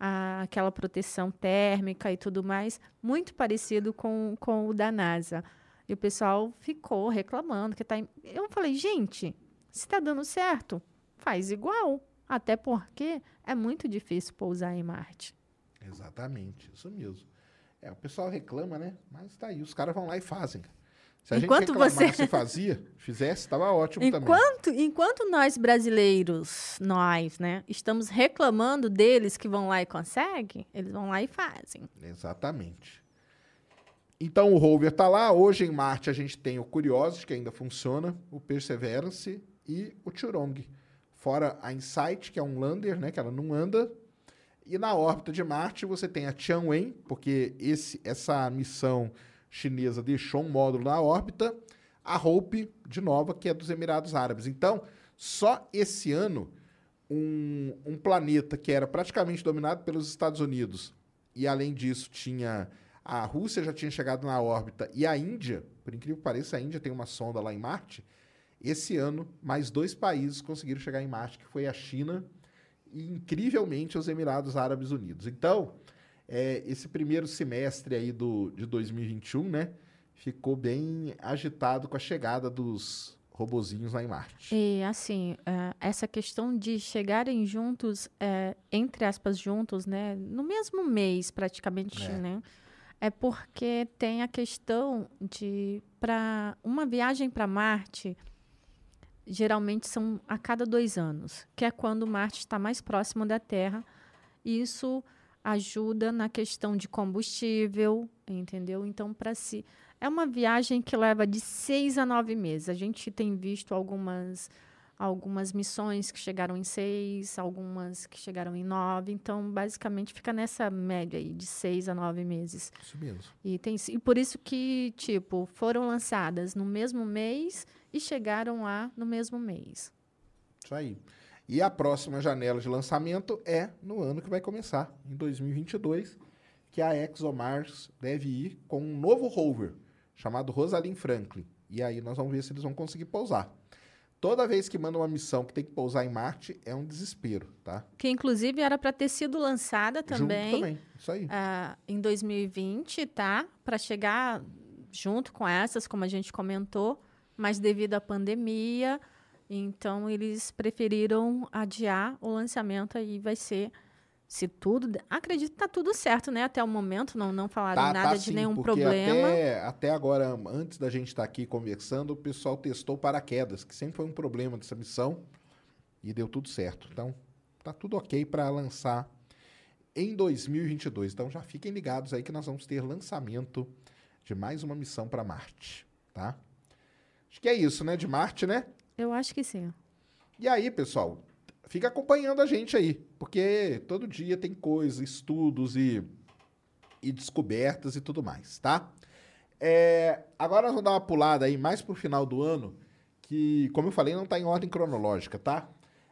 a- aquela proteção térmica e tudo mais, muito parecido com, com o da NASA. E o pessoal ficou reclamando que tá. em- Eu falei, gente, se está dando certo, faz igual. Até porque é muito difícil pousar em Marte. Exatamente, isso mesmo. É, o pessoal reclama, né? Mas tá aí, os caras vão lá e fazem. Se a Enquanto gente você- fazia, fizesse, tava ótimo também. Enquanto, enquanto nós brasileiros, nós, né, estamos reclamando deles que vão lá e conseguem, eles vão lá e fazem. Exatamente. Então o rover tá lá. Hoje em Marte a gente tem o Curiosity, que ainda funciona, o Perseverance e o Turong. Fora a Insight, que é um lander, né, que ela não anda. E na órbita de Marte você tem a Tianwen, porque esse, essa missão chinesa deixou um módulo na órbita. A Hope, de Nova, que é dos Emirados Árabes. Então, só esse ano, um, um planeta que era praticamente dominado pelos Estados Unidos, e além disso tinha a Rússia já tinha chegado na órbita e a Índia, por incrível que pareça, a Índia tem uma sonda lá em Marte. Esse ano, mais dois países conseguiram chegar em Marte, que foi a China e, incrivelmente, os Emirados Árabes Unidos. Então, é, esse primeiro semestre aí do, de 2021, né, ficou bem agitado com a chegada dos robozinhos lá em Marte. E assim, eh, essa questão de chegarem juntos, eh, entre aspas, juntos, né? No mesmo mês, praticamente, É. né? É porque tem a questão de para uma viagem para Marte, geralmente são a cada dois anos, que é quando Marte está mais próximo da Terra. E isso ajuda na questão de combustível, entendeu? Então, para si. É uma viagem que leva de seis a nove meses. A gente tem visto algumas, algumas missões que chegaram em seis, algumas que chegaram em nove. Então, basicamente, fica nessa média aí de seis a nove meses. Isso mesmo. E, tem, e por isso que, tipo, foram lançadas no mesmo mês e chegaram lá no mesmo mês. Isso aí. E a próxima janela de lançamento é no ano que vai começar, em 2022, que a ExoMars deve ir com um novo rover chamado Rosalind Franklin. E aí nós vamos ver se eles vão conseguir pousar. Toda vez que manda uma missão que tem que pousar em Marte, é um desespero, tá? Que, inclusive, era para ter sido lançada também. Junto também. Isso aí. ah, em 2020, tá? Para chegar junto com essas, como a gente comentou, mas devido à pandemia, então eles preferiram adiar o lançamento aí vai ser Se tudo. Acredito que tá tudo certo, né? Até o momento, não, não falaram Tá, nada tá de sim, nenhum porque problema. Até, até agora, antes da gente estar aqui conversando, o pessoal testou paraquedas, que sempre foi um problema dessa missão, e deu tudo certo. Então, tá tudo ok para lançar em 2022. Então, já fiquem ligados aí que nós vamos ter lançamento de mais uma missão para Marte, tá? Acho que é isso, né? De Marte, né? Eu acho que sim. E aí, pessoal, fica acompanhando a gente aí, porque todo dia tem coisas, estudos e, e descobertas e tudo mais, tá? É, agora nós vamos dar uma pulada aí mais pro final do ano, que, como eu falei, não está em ordem cronológica, tá?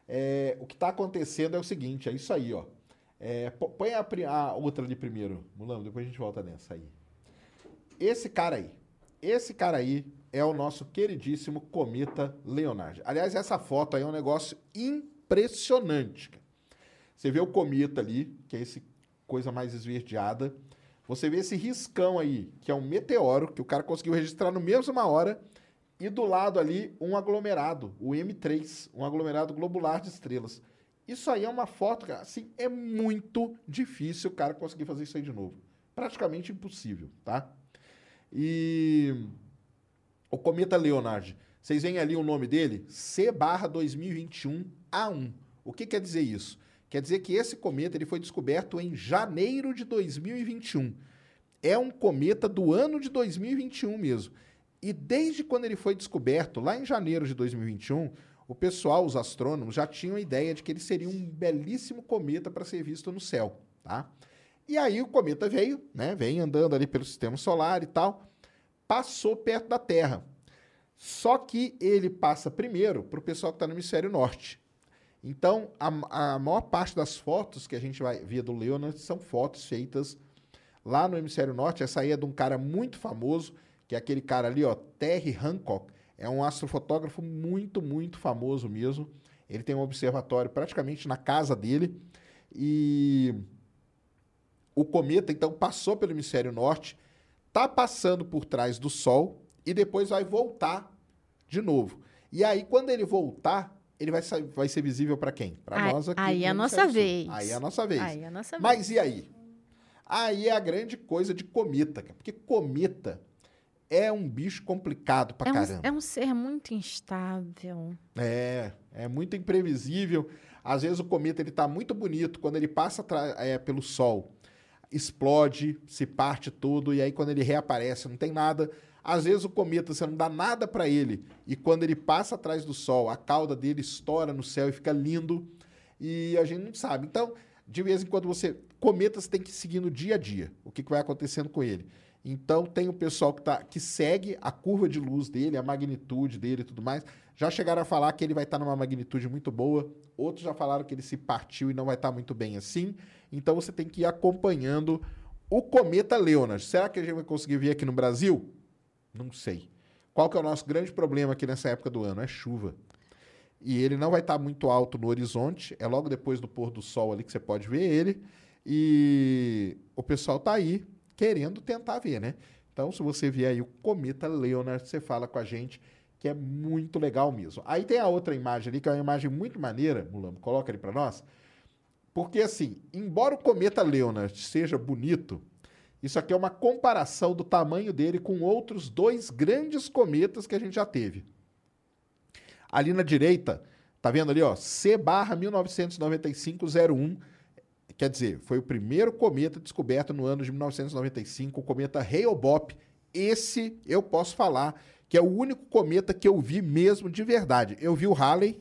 É, o que está acontecendo é o seguinte, é isso aí, ó. É, põe a, a outra ali primeiro, Mulano, depois a gente volta nessa aí. Esse cara aí, esse cara aí é o nosso queridíssimo cometa Leonard. Aliás, essa foto aí é um negócio impressionante. Você vê o cometa ali, que é esse coisa mais esverdeada. Você vê esse riscão aí, que é um meteoro, que o cara conseguiu registrar no mesma hora. E do lado ali, um aglomerado, o M3, um aglomerado globular de estrelas. Isso aí é uma foto, cara, assim, é muito difícil o cara conseguir fazer isso aí de novo. Praticamente impossível, tá? E o cometa Leonard, vocês veem ali o nome dele? C barra 2021 A1. O que quer dizer isso? Quer dizer que esse cometa ele foi descoberto em janeiro de 2021. É um cometa do ano de 2021 mesmo. E desde quando ele foi descoberto, lá em janeiro de 2021, o pessoal, os astrônomos, já tinham a ideia de que ele seria um belíssimo cometa para ser visto no céu, tá? E aí o cometa veio, né? Vem andando ali pelo sistema solar e tal, passou perto da Terra. Só que ele passa primeiro para o pessoal que está no hemisfério norte. Então, a, a maior parte das fotos que a gente vai ver do Leonard são fotos feitas lá no hemisfério norte. Essa aí é de um cara muito famoso, que é aquele cara ali, ó, Terry Hancock. É um astrofotógrafo muito, muito famoso mesmo. Ele tem um observatório praticamente na casa dele. E o cometa, então, passou pelo hemisfério norte, tá passando por trás do Sol e depois vai voltar de novo. E aí, quando ele voltar, ele vai, vai ser visível para quem? Para nós aqui. aí é a nossa vez. Aí é a nossa vez. Aí é a nossa vez. Mas e aí? Aí é a grande coisa de cometa. Porque cometa é um bicho complicado pra É um, caramba. é um ser muito instável. É, é muito imprevisível. Às vezes o cometa ele tá muito bonito quando ele passa é, pelo Sol, explode, se parte tudo e aí quando ele reaparece não tem nada. Às vezes o cometa você não dá nada para ele e quando ele passa atrás do Sol, a cauda dele estoura no céu e fica lindo e a gente não sabe. Então, de vez em quando você cometas tem que seguir no dia a dia o que, que vai acontecendo com ele. Então tem o pessoal que, tá, que segue a curva de luz dele, a magnitude dele e tudo mais. Já chegaram a falar que ele vai estar numa magnitude muito boa. Outros já falaram que ele se partiu e não vai estar muito bem assim. Então você tem que ir acompanhando o cometa Leonard. Será que a gente vai conseguir ver aqui no Brasil? Não sei. Qual que é o nosso grande problema aqui nessa época do ano? É chuva. E ele não vai estar muito alto no horizonte. É logo depois do pôr do sol ali que você pode ver ele. E o pessoal tá aí querendo tentar ver, né? Então, se você vier aí o cometa Leonard, você fala com a gente, que é muito legal mesmo. Aí tem a outra imagem ali, que é uma imagem muito maneira, Mulambo, coloca ali para nós. Porque assim, embora o cometa Leonard seja bonito, isso aqui é uma comparação do tamanho dele com outros dois grandes cometas que a gente já teve. Ali na direita, tá vendo ali, ó, C barra 1995-01, quer dizer, foi o primeiro cometa descoberto no ano de 1995, o cometa Hale-Bopp. Esse eu posso falar que é o único cometa que eu vi mesmo de verdade. Eu vi o Halley,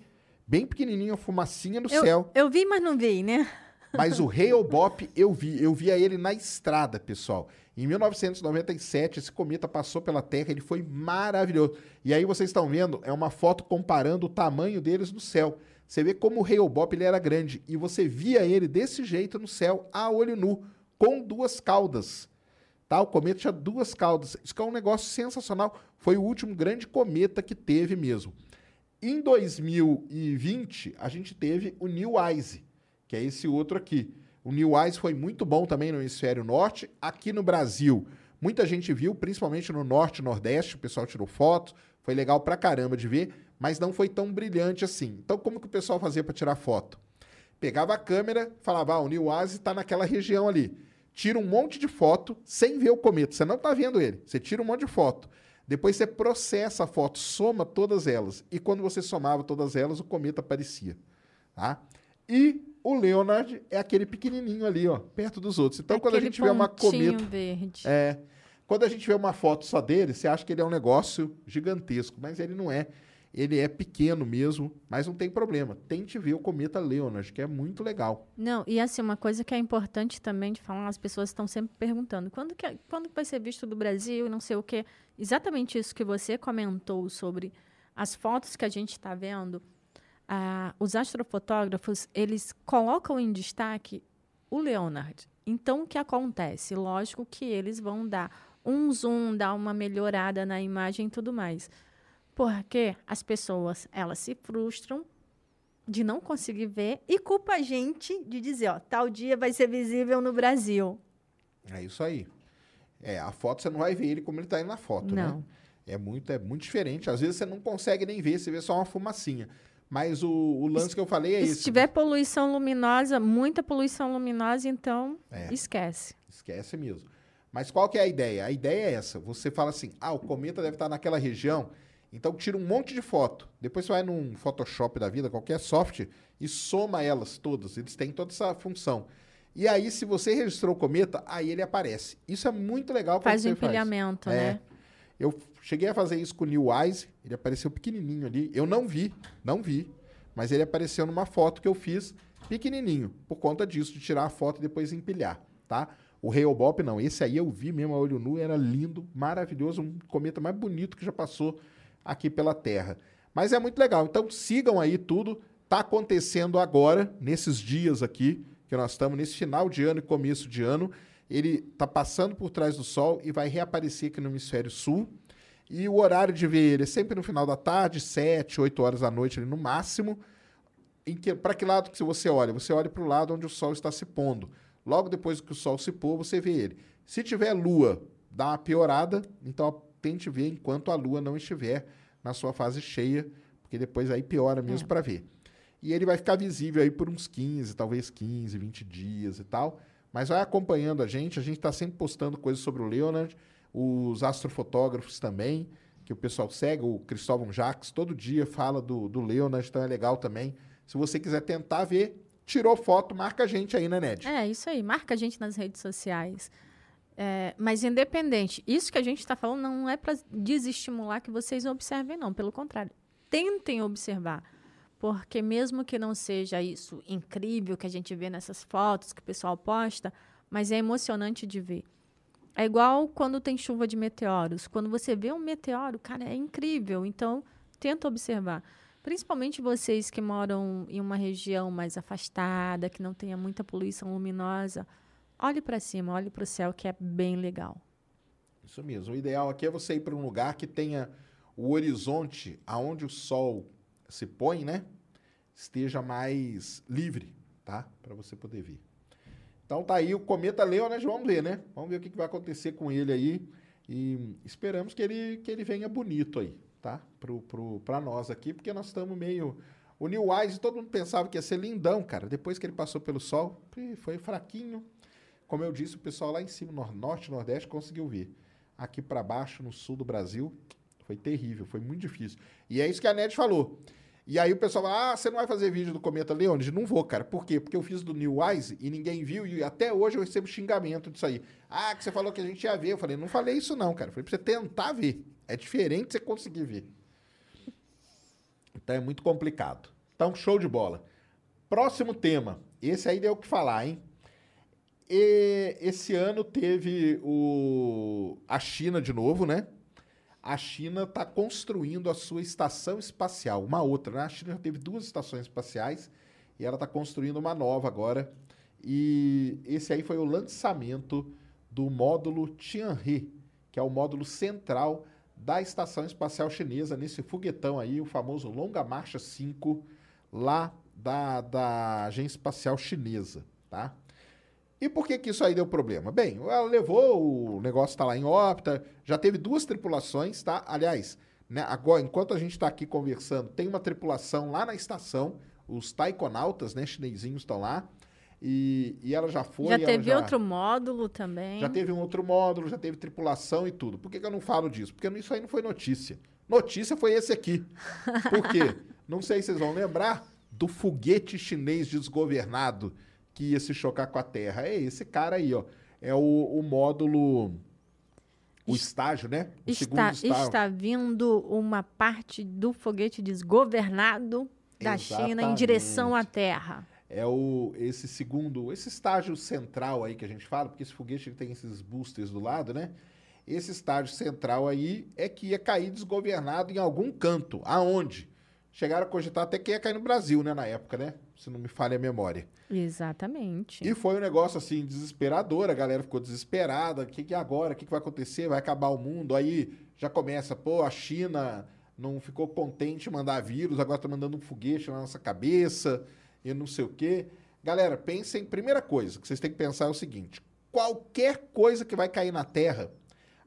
bem pequenininho, fumacinha no Eu, céu. eu vi, mas não vi, né? Mas o Hale-Bopp eu vi, eu via ele na estrada, pessoal. Em 1997, esse cometa passou pela Terra, ele foi maravilhoso. E aí vocês estão vendo, é uma foto comparando o tamanho deles no céu. Você vê como o Hale-Bopp ele era grande e você via ele desse jeito no céu, a olho nu, com duas caudas. Tá? O cometa tinha duas caudas. Isso é um negócio sensacional. Foi o último grande cometa que teve mesmo. Em 2020, a gente teve o New Wise, que é esse outro aqui. O New Wise foi muito bom também no hemisfério norte. Aqui no Brasil, muita gente viu, principalmente no norte e nordeste, o pessoal tirou foto, foi legal pra caramba de ver, mas não foi tão brilhante assim. Então, como que o pessoal fazia para tirar foto? Pegava a câmera, falava, ah, o New Oasis está naquela região ali. Tira um monte de foto sem ver o cometa. Você não está vendo ele. Você tira um monte de foto. Depois você processa a foto, soma todas elas. E quando você somava todas elas, o cometa aparecia. Tá? E o Leonard é aquele pequenininho ali, ó, perto dos outros. Então, quando a Aquele gente vê uma cometa... verde. É. Quando a gente vê uma foto só dele, você acha que ele é um negócio gigantesco, mas ele não é. Ele é pequeno mesmo, mas não tem problema. Tente ver o cometa Leonard, que é muito legal. Não, e assim, uma coisa que é importante também de falar, as pessoas estão sempre perguntando, quando que, é- quando vai ser visto do Brasil não sei o quê. Exatamente isso que você comentou sobre as fotos que a gente está vendo, ah, os astrofotógrafos, eles colocam em destaque o Leonard. Então, o que acontece? Lógico que eles vão dar um zoom, dar uma melhorada na imagem e tudo mais. Porque as pessoas, elas se frustram de não conseguir ver e culpa a gente de dizer, ó, tal dia vai ser visível no Brasil. É isso aí. É, a foto você não vai ver ele como ele está aí na foto, né? Não. É muito, é muito diferente. Às vezes você não consegue nem ver, você vê só uma fumacinha. Mas o, o lance que eu falei é E esse. se tiver poluição luminosa, muita poluição luminosa, então É. esquece. Esquece mesmo. Mas qual que é a ideia? A ideia é essa. Você fala assim, ah, o cometa deve estar naquela região, então tira um monte de foto. Depois você vai num Photoshop da vida, qualquer software, e soma elas todas. Eles têm toda essa função. E aí, se você registrou o cometa, aí ele aparece. Isso é muito legal Faz o empilhamento, É. né? Eu cheguei a fazer isso com o New Wise, ele apareceu pequenininho ali. Eu não vi, não vi, mas ele apareceu numa foto que eu fiz pequenininho, por conta disso, de tirar a foto e depois empilhar, tá? O Reobop não, esse aí eu vi mesmo a olho nu, era lindo, maravilhoso, um cometa mais bonito que já passou aqui pela Terra. Mas é muito legal, então sigam aí tudo, tá acontecendo agora, nesses dias aqui, que nós estamos, nesse final de ano e começo de ano, ele tá passando por trás do Sol e vai reaparecer aqui no hemisfério sul. E o horário de ver ele é sempre no final da tarde, 7, 8 horas da noite no máximo. Para que lado que você olha? Você olha para o lado onde o sol está se pondo. Logo depois que o sol se pôr, você vê ele. Se tiver lua, dá uma piorada, então tente ver enquanto a lua não estiver na sua fase cheia, porque depois aí piora mesmo para ver. E ele vai ficar visível aí por uns 15, talvez 15, 20 dias e tal. Mas vai acompanhando a gente, a gente está sempre postando coisas sobre o Leonard, os astrofotógrafos também, que o pessoal segue, o Cristóvão Jacques, todo dia fala do, do Leonard, então é legal também. Se você quiser tentar ver, tirou foto, marca a gente aí, né, Ned? É, isso aí. Marca a gente nas redes sociais. É, mas independente, isso que a gente está falando não é para desestimular que vocês observem, não. Pelo contrário, tentem observar. Porque mesmo que não seja isso incrível que a gente vê nessas fotos que o pessoal posta, mas é emocionante de ver. É igual quando tem chuva de meteoros. Quando você vê um meteoro, cara, é incrível. Então, tenta observar. Principalmente vocês que moram em uma região mais afastada, que não tenha muita poluição luminosa, olhe para cima, olhe para o céu, que é bem legal. Isso mesmo. O ideal aqui é você ir para um lugar que tenha o horizonte aonde o sol se põe, né? Esteja mais livre, tá? Para você poder ver. Então tá aí o cometa Leonard, vamos ver, né? Vamos ver o que, vai acontecer com ele aí. E esperamos que ele, que ele venha bonito aí, tá? Pro, pro, nós aqui, porque nós estamos meio. O New Wise, todo mundo pensava que ia ser lindão, cara. Depois que ele passou pelo sol, foi fraquinho. Como eu disse, o pessoal lá em cima, no norte, nordeste, conseguiu ver. Aqui para baixo, no sul do Brasil, foi terrível, foi muito difícil. E é isso que a Ned falou. E aí o pessoal fala, ah, você não vai fazer vídeo do Cometa Leônidas? Não vou, cara. Por quê? Porque eu fiz do New Wise e ninguém viu e até hoje eu recebo xingamento disso aí. Ah, que você falou que a gente ia ver. Eu falei, não falei isso não, cara. Eu falei pra você tentar ver. É diferente você conseguir ver. Então é muito complicado. Então, show de bola. Próximo tema. Esse aí deu o que falar, hein? E esse ano teve o a China de novo, né? A China está construindo a sua estação espacial, uma outra, né? A China já teve duas estações espaciais e ela está construindo uma nova agora. E esse aí foi o lançamento do módulo Tianhe, que é o módulo central da estação espacial chinesa, nesse foguetão aí, o famoso Longa Marcha 5, lá da, da agência espacial chinesa, tá? E por que, que isso aí deu problema? Bem, ela levou, o negócio está lá em órbita, já teve duas tripulações, tá? Aliás, né, agora, enquanto a gente está aqui conversando, tem uma tripulação lá na estação, os taikonautas, né, chinesinhos estão lá. E, e ela já foi. já teve já- outro módulo também. já teve um outro módulo, já teve tripulação e tudo. Por que, que eu não falo disso? Porque isso aí não foi notícia. Notícia foi esse aqui. Por quê? não sei se vocês vão lembrar do foguete chinês desgovernado que ia se chocar com a Terra. É esse cara aí, ó. É o, o módulo. O estágio, né? O Está, segundo estágio. está vindo uma parte do foguete desgovernado da China em Exatamente. direção à Terra. É o, esse segundo, esse estágio central aí que a gente fala, porque esse foguete tem esses boosters do lado, né? Esse estágio central aí é que ia cair desgovernado em algum canto. Aonde? Chegaram a cogitar até que ia cair no Brasil, né, na época, né? Se não me falha a memória. Exatamente. E foi um negócio assim desesperador, a galera ficou desesperada. O que, que é agora? O que, que vai acontecer? Vai acabar o mundo? Aí já começa, pô, a China não ficou contente em mandar vírus, agora tá mandando um foguete na nossa cabeça e não sei o quê. Galera, pensem, primeira coisa que vocês têm que pensar é o seguinte: qualquer coisa que vai cair na Terra,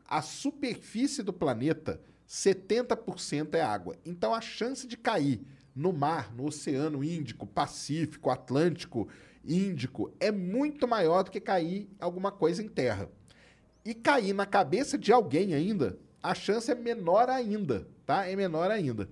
a superfície do planeta, 70% é água. Então a chance de cair no mar, no Oceano Índico, Pacífico, Atlântico, Índico, é muito maior do que cair alguma coisa em terra. E cair na cabeça de alguém ainda, a chance é menor ainda, tá? É menor ainda.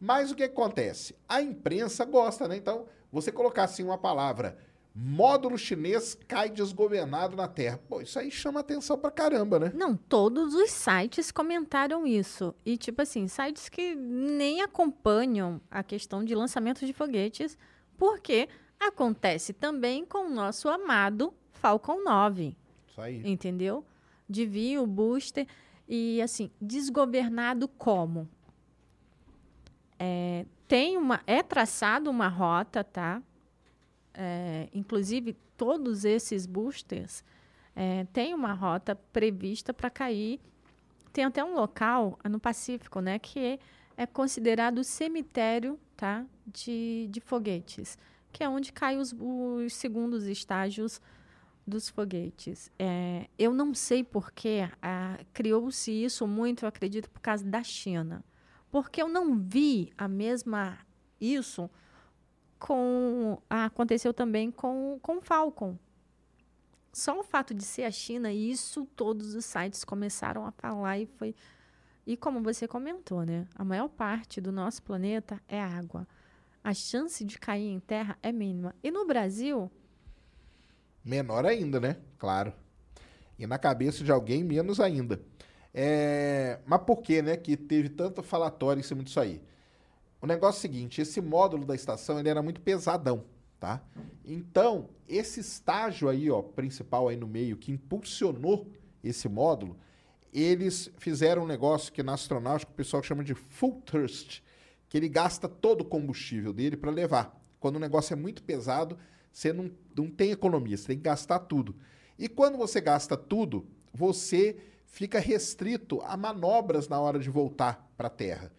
Mas o que acontece? A imprensa gosta, né? Então, você colocar assim uma palavra, módulo chinês cai desgovernado na Terra. Pô, isso aí chama atenção pra caramba, né? Não, todos os sites comentaram isso. E, tipo assim, sites que nem acompanham a questão de lançamento de foguetes, porque acontece também com o nosso amado Falcon 9. Isso aí. entendeu? Devia o booster e assim desgovernado como é, tem uma é traçado uma rota, tá? É, inclusive todos esses boosters é, tem uma rota prevista para cair. Tem até um local no Pacífico, né, que é, considerado cemitério, tá, de, de foguetes, que é onde caem os, os segundos estágios dos foguetes. É, eu não sei por que criou-se isso muito, eu acredito, por causa da China. Porque eu não vi a mesma isso com aconteceu também com com Falcon. Só o fato de ser a China, isso todos os sites começaram a falar e foi e como você comentou, né? A maior parte do nosso planeta é água. A chance de cair em terra é mínima. E no Brasil, Menor ainda, né? Claro. E na cabeça de alguém, menos ainda. É... Mas por que, né, que teve tanto falatório em cima disso aí? O negócio é o seguinte, esse módulo da estação, ele era muito pesadão, tá? Então, esse estágio aí, ó, principal aí no meio, que impulsionou esse módulo, eles fizeram um negócio que na astronáutica o pessoal chama de full thrust, que ele gasta todo o combustível dele para levar. Quando o negócio é muito pesado, você não, não tem economia, você tem que gastar tudo. E quando você gasta tudo, você fica restrito a manobras na hora de voltar para a Terra.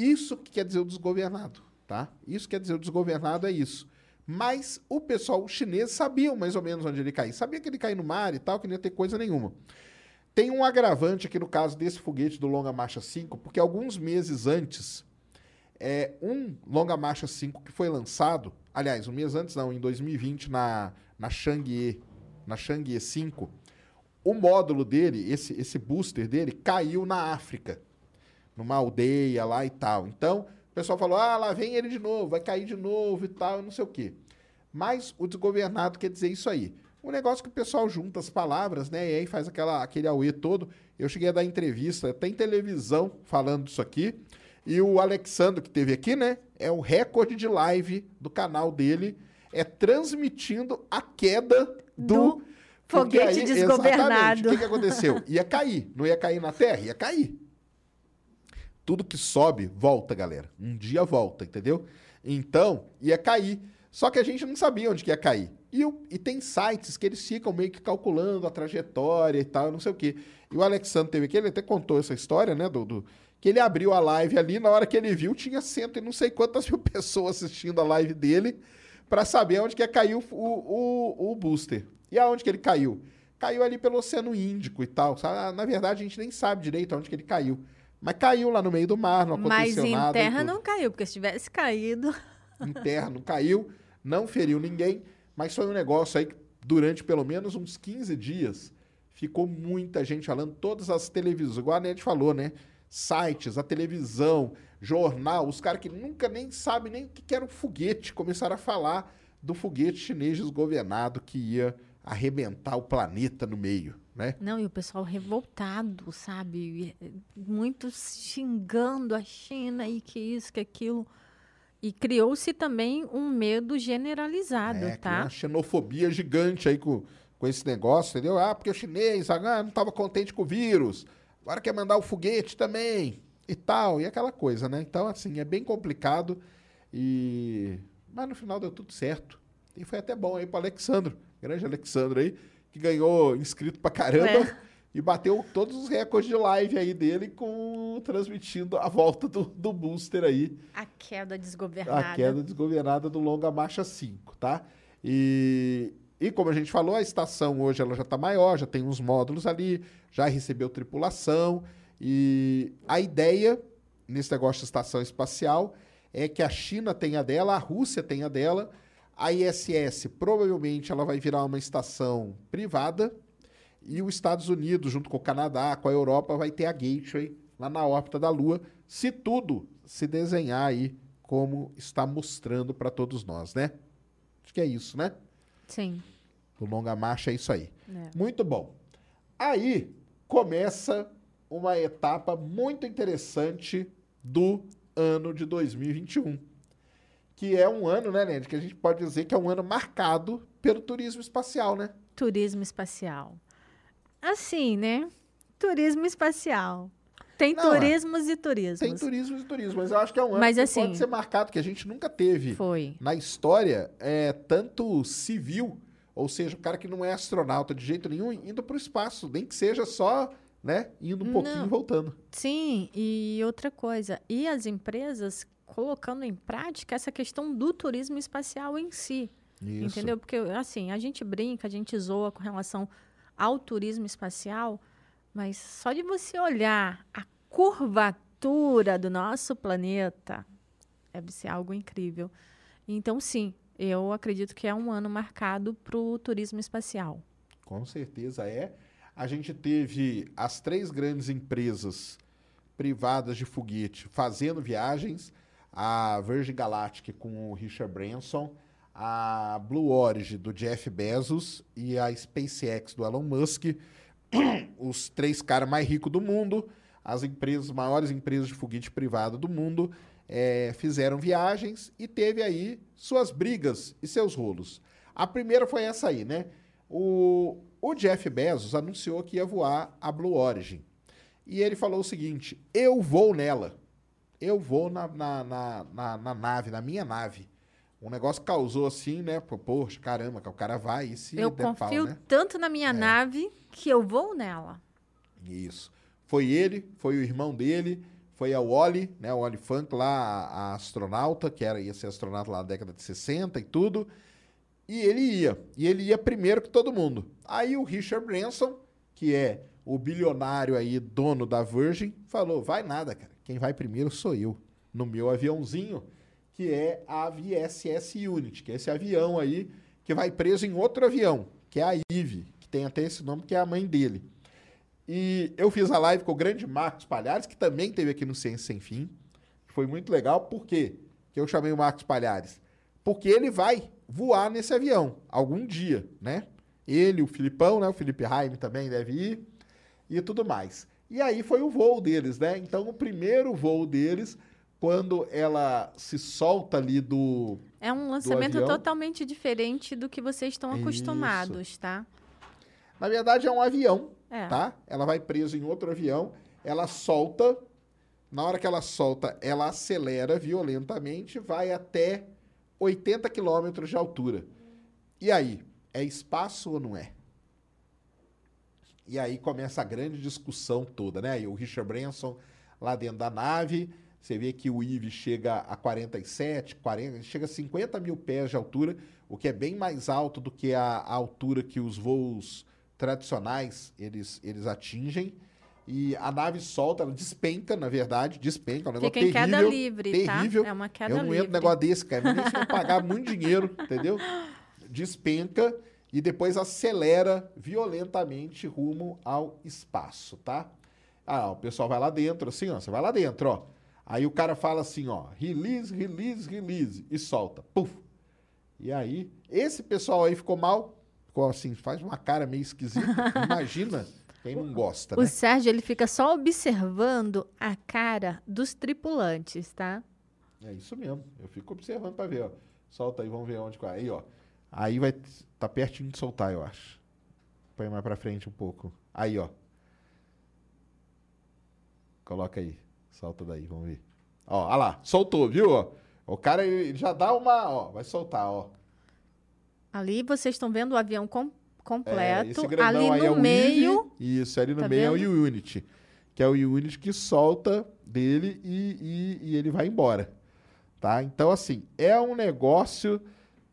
Isso que quer dizer o desgovernado, tá? Isso quer dizer o desgovernado é isso. Mas o pessoal chinês sabia mais ou menos onde ele caía. Sabia que ele caía no mar e tal, que não ia ter coisa nenhuma. Tem um agravante aqui no caso desse foguete do Longa Marcha 5, porque alguns meses antes, é, um Longa Marcha 5 que foi lançado, aliás, um mês antes não, em 2020, na, na Chang'e, na Chang'e 5, o módulo dele, esse, esse booster dele, caiu na África, numa aldeia lá e tal. Então, o pessoal falou, ah, lá vem ele de novo, vai cair de novo e tal, não sei o quê. Mas o desgovernado quer dizer isso aí. Um negócio que o pessoal junta as palavras, né? E aí faz aquela, aquele auê todo. Eu cheguei a dar entrevista, até em televisão, falando disso aqui. E o Alexandre, que teve aqui, né? É o recorde de live do canal dele. É transmitindo a queda do. Do foguete desgovernado. Exatamente. O que, que aconteceu? Ia cair. Não ia cair na Terra? Ia cair. Tudo que sobe, volta, galera. Um dia volta, entendeu? Então, ia cair. Só que a gente não sabia onde que ia cair. E, e tem sites que eles ficam meio que calculando a trajetória e tal, não sei o quê. E o Alexandre teve aqui, ele até contou essa história, né, do, do- que ele abriu a live ali, na hora que ele viu, tinha cento e não sei quantas mil pessoas assistindo a live dele para saber onde que ia cair o, o, o, booster. E aonde que ele caiu? Caiu ali pelo Oceano Índico e tal. sabe? Na verdade, a gente nem sabe direito aonde que ele caiu. Mas caiu lá no meio do mar, não mas aconteceu em nada. e terra tudo. não caiu, porque se tivesse caído, em terra, não caiu, não feriu ninguém, mas foi um negócio aí que durante pelo menos uns 15 dias ficou muita gente falando, todas as televisões, igual a Ned falou, né? Sites, a televisão, jornal, os caras que nunca nem sabem nem o que era um foguete, começaram a falar do foguete chinês desgovernado que ia arrebentar o planeta no meio, né? Não, e o pessoal revoltado, sabe? Muito xingando a China e que isso, que aquilo. E criou-se também um medo generalizado, É, tá? uma xenofobia gigante aí com, com esse negócio, entendeu? Ah, porque o chinês ah, não estava contente com o vírus, agora quer mandar o foguete também e tal, e aquela coisa, né? Então, assim, é bem complicado e... Mas no final deu tudo certo. E foi até bom aí pro Alexandro, grande Alexandro aí, que ganhou inscrito pra caramba É. e bateu todos os recordes de live aí dele com transmitindo a volta do, do booster aí A queda desgovernada. a queda desgovernada do Longa Marcha 5, tá? E, e como a gente falou, a estação hoje ela já está maior, já tem uns módulos ali, já recebeu tripulação. E a ideia nesse negócio de estação espacial é que a China tenha dela, a Rússia tenha dela, a ISS provavelmente ela vai virar uma estação privada e os Estados Unidos, junto com o Canadá, com a Europa, vai ter a Gateway lá na órbita da Lua, se tudo se desenhar aí como está mostrando para todos nós, né? Acho que é isso, né? Sim. O longa marcha é isso aí. É. Muito bom. Aí começa uma etapa muito interessante do ano de 2021. Que é um ano, né, Ned? Que a gente pode dizer que é um ano marcado pelo turismo espacial, né? Turismo espacial. Assim, né? Turismo espacial. Tem Não, é. turismos e turismos. Tem turismo e turismo, mas eu acho que é um ano Mas, que assim, pode ser marcado, que a gente nunca teve Foi. na história, é, tanto civil, ou seja, o cara que não é astronauta de jeito nenhum, indo para o espaço, nem que seja só, né, indo um pouquinho e voltando. Sim, e outra coisa, e as empresas colocando em prática essa questão do turismo espacial em si. Isso. Entendeu? Porque, assim, a gente brinca, a gente zoa com relação ao turismo espacial, mas só de você olhar a curvatura do nosso planeta, deve ser algo incrível. Então, sim, eu acredito que é um ano marcado para o turismo espacial. Com certeza é. A gente teve as três grandes empresas privadas de foguete fazendo viagens, a Virgin Galactic com o Richard Branson, a Blue Origin do Jeff Bezos e a SpaceX do Elon Musk, os três caras mais ricos do mundo, as empresas, maiores empresas de foguete privado do mundo, eh, fizeram viagens e teve aí suas brigas e seus rolos. A primeira foi essa aí, né? O, o Jeff Bezos anunciou que ia voar a Blue Origin. E ele falou o seguinte: eu vou nela. Eu vou na, na, na, na- na nave, na minha nave. Um negócio causou assim, né? Pô, Poxa, caramba, que o cara vai e se eu der pau, confio né? tanto na minha nave que eu vou nela. Isso. Foi ele, foi o irmão dele, foi a Wally, né? O Wally Funk lá, a, a astronauta, que era, ia ser astronauta lá na década de 60 e tudo. E ele ia. E ele ia primeiro que todo mundo. Aí o Richard Branson, que é o bilionário aí, dono da Virgin, falou: vai nada, cara. Quem vai primeiro sou eu. No meu aviãozinho, que é a VSS Unity, que é esse avião aí que vai preso em outro avião, que é a Eve, que tem até esse nome, que é a mãe dele. E eu fiz a live com o grande Marcos Palhares, que também teve aqui no Ciência Sem Fim. Foi muito legal. Por quê que eu chamei o Marcos Palhares? Porque ele vai voar nesse avião algum dia, né? Ele, o Filipão, né? O Felipe Raime também deve ir e tudo mais. E aí foi o voo deles, né? Então, o primeiro voo deles, quando ela se solta ali do... É um lançamento totalmente diferente do que vocês estão Isso. acostumados, tá? Na verdade, é um avião, É. tá? Ela vai presa em outro avião, ela solta. Na hora que ela solta, ela acelera violentamente, vai até 80 quilômetros de altura. E aí, é espaço ou não é? E aí começa a grande discussão toda, né? E o Richard Branson lá dentro da nave, você vê que o Eve chega a 47, 40, chega a 50 mil pés de altura, o que é bem mais alto do que a, a altura que os voos tradicionais eles, eles atingem. E a nave solta, ela despenca, na verdade, despenca, é um negócio Fica em terrível. queda livre, tá? terrível. É uma queda Eu não entro livre. num negócio desse, cara. Nem se eu pagar muito dinheiro, entendeu? Despenca e depois acelera violentamente rumo ao espaço, tá? Ah, o pessoal vai lá dentro, assim, ó. Você vai lá dentro, ó. Aí o cara fala assim, ó. Release, release, release. E solta. Puf. E aí, esse pessoal aí ficou mal. Ficou assim, faz uma cara meio esquisita. Imagina quem não gosta, O né? Sérgio, ele fica só observando a cara dos tripulantes, tá? É isso mesmo. Eu fico observando pra ver, ó. Solta aí, vamos ver onde. Aí, ó. Aí vai. Tá pertinho de soltar, eu acho. Põe mais pra frente um pouco. Aí, ó. Coloca aí. Solta daí, vamos ver. Ó, olha lá. Soltou, viu? O cara ele já dá uma. Ó, vai soltar, ó. Ali vocês estão vendo o avião com- É, completo. grandão ali aí no é meio. Eve. Isso, ali no Tá meio é vendo? o Unity. Que é o Unity que solta dele e, e- e ele vai embora. Tá? Então, assim, é um negócio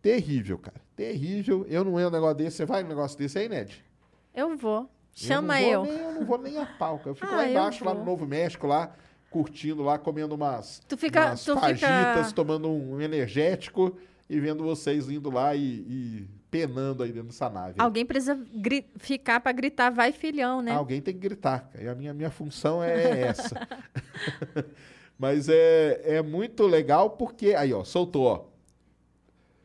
terrível, cara. Terrível. Eu não entro num negócio desse. Você vai num negócio desse aí, Ned? Eu vou. Chama eu. eu. Não vou nem, eu não vou nem a pau, cara. Eu fico Ah, lá eu embaixo, lá no. Novo México, lá, curtindo lá, comendo umas, Tu fica- umas tu fica- fajitas, tomando um energético e vendo vocês indo lá e, e penando aí dentro dessa nave. Alguém precisa ficar pra gritar, vai filhão, né? Alguém tem que gritar. E a minha, minha função é essa. Mas é, é muito legal porque. Aí, ó, soltou, ó.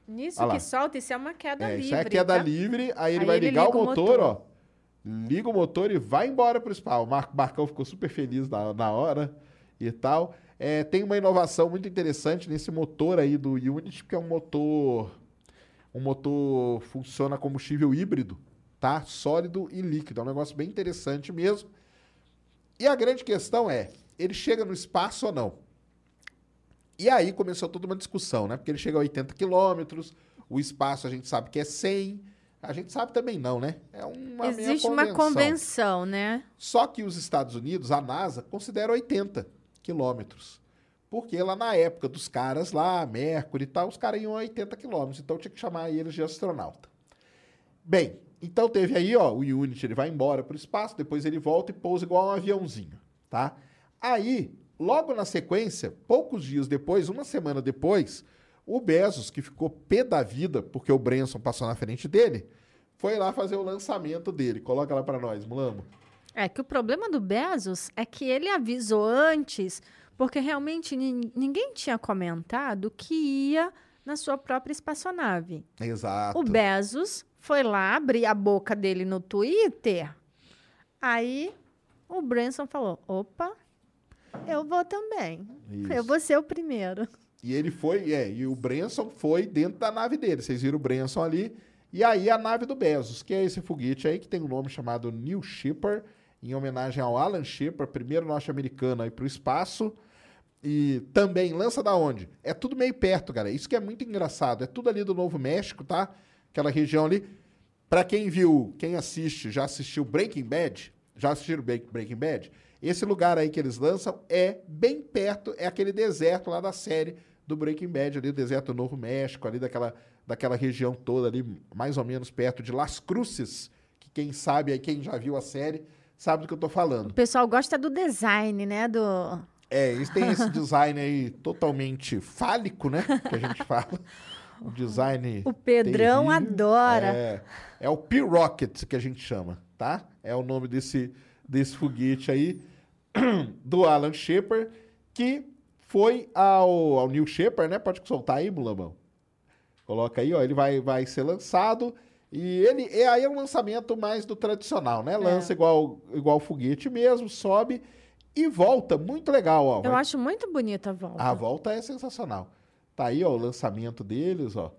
Nisso que solta, isso é uma queda É, livre. isso é queda tá? livre, aí ele Aí vai ele ligar o liga o motor, motor. ó. Liga o motor e vai embora pro spa. O Mar Marcão ficou super feliz na, na hora e tal. É, tem uma inovação muito interessante nesse motor aí do Unity, que é um motor. Um motor funciona combustível híbrido, tá? Sólido e líquido. É um negócio bem interessante mesmo. E a grande questão é: ele chega no espaço ou não? E aí começou toda uma discussão, né? Porque ele chega a 80 quilômetros, o espaço a gente sabe que é 100, a gente sabe também não, né? É uma Existe uma convenção, né? Só que os Estados Unidos, a NASA, considera 80 quilômetros. Porque lá na época dos caras lá, Mercury e tal, os caras iam a 80 quilômetros, então tinha que chamar eles de astronauta. Bem, então teve aí, ó, o Unity, ele vai embora para o espaço, depois ele volta e pousa igual um aviãozinho, tá? Aí, logo na sequência, poucos dias depois, uma semana depois, o Bezos, que ficou pé da vida porque o Branson passou na frente dele, foi lá fazer o lançamento dele. Coloca lá para nós, Mulambo. É que o problema do Bezos é que ele avisou antes, porque realmente nin- ninguém tinha comentado que ia na sua própria espaçonave. Exato. O Bezos foi lá abrir a boca dele no Twitter. Aí o Branson falou: opa, eu vou também. Isso. Eu vou ser o primeiro. E ele foi, é, e o Branson foi dentro da nave dele. Vocês viram o Branson ali. E aí a nave do Bezos, que é esse foguete aí que tem um nome chamado New Shepard, em homenagem ao Alan Shepard, primeiro norte-americano aí para o espaço. E também lança da onde? É tudo meio perto, galera. Isso que é muito engraçado. É tudo ali do Novo México, tá? Aquela região ali. Pra quem viu, quem assiste, já assistiu Breaking Bad, já assistiram Break- Breaking Bad? Esse lugar aí que eles lançam é bem perto, é aquele deserto lá da série do Breaking Bad, ali o deserto do Novo México, ali daquela, daquela região toda ali, mais ou menos perto de Las Cruces, que quem sabe aí, quem já viu a série, sabe do que eu tô falando. O pessoal gosta do design, né? Do... É, eles têm esse design aí totalmente fálico, né? Que a gente fala. O design. O Pedrão terrível. adora. É, é o P-Rocket que a gente chama, tá? É o nome desse, desse foguete aí do Alan Shepard, que foi ao, ao Neil Shepard, né? Pode soltar aí, Mulambão. Coloca aí, ó. Ele vai, vai ser lançado. E ele é aí é um lançamento mais do tradicional, né? Lança igual, igual foguete mesmo, sobe e volta. Muito legal, ó. Eu Vai- acho muito bonita a volta. a volta é sensacional. Tá aí, ó, o lançamento deles, ó.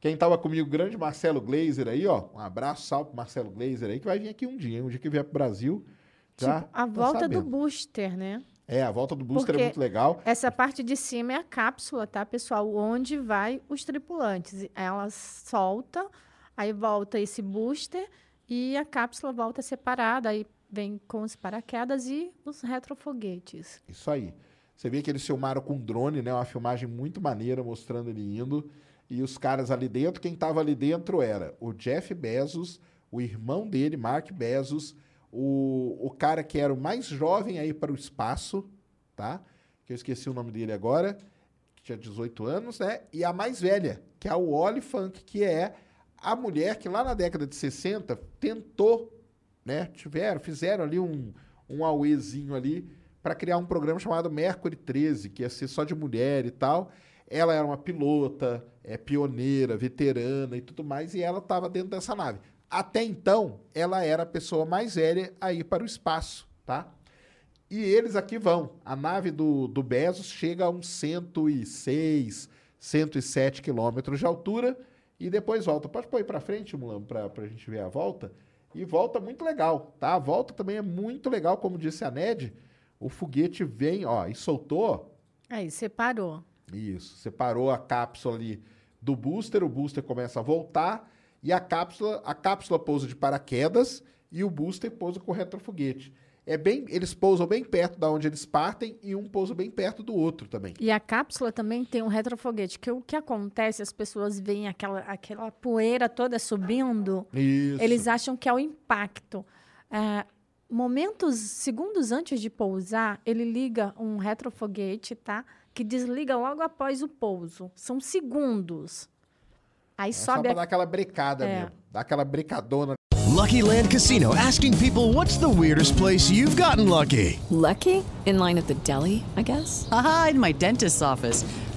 Quem tava comigo, grande Marcelo Glazer aí, ó. Um abraço, salve pro Marcelo Glazer aí, que vai vir aqui um dia, um dia que vier pro Brasil. Já Tipo, a tô volta do booster, né? É, a volta do booster Porque é muito legal. Essa parte de cima é a cápsula, tá, pessoal? Onde vai os tripulantes. Ela solta, aí volta esse booster e a cápsula volta separada. Aí vem com os paraquedas e os retrofoguetes. Isso aí. Você vê que eles filmaram com drone, né? Uma filmagem muito maneira, mostrando ele indo. E os caras ali dentro, quem tava ali dentro era o Jeff Bezos, o irmão dele, Mark Bezos, o, o cara que era o mais jovem aí para o espaço, tá? Que eu esqueci o nome dele agora, que tinha 18 anos, né? E a mais velha, que é o Oli Funk, que é a mulher que lá na década de 60 tentou, né? Tiveram, fizeram ali um, um auezinho ali para criar um programa chamado Mercury 13, que ia ser só de mulher e tal. Ela era uma pilota, é pioneira, veterana e tudo mais, e ela estava dentro dessa nave. Até então, ela era a pessoa mais velha a ir para o espaço, tá? E eles aqui vão. A nave do, do Bezos chega a uns 106, 107 quilômetros de altura e depois volta. Pode pôr aí para frente, Mulambo, para a gente ver a volta. E volta muito legal, tá? A volta também é muito legal, como disse a Ned. O foguete vem, ó, e soltou. Aí, separou. Isso, separou a cápsula ali do booster, o booster começa a voltar e a cápsula, a cápsula pousa de paraquedas e o booster pousa com retrofoguete. É bem, eles pousam bem perto da onde eles partem e um pousa bem perto do outro também. E a cápsula também tem um retrofoguete, que o que acontece, as pessoas veem aquela, aquela poeira toda subindo, Isso. eles acham que é o impacto. É, momentos, segundos antes de pousar, ele liga um retrofoguete, tá? Que desliga logo após o pouso. São segundos. Aí É só pra a dar aquela brecada É. mesmo. Dar aquela brecadona. Lucky Land Casino asking people what's the weirdest place you've gotten lucky? Lucky? In line at the deli, I guess? Aha, in my dentist's office.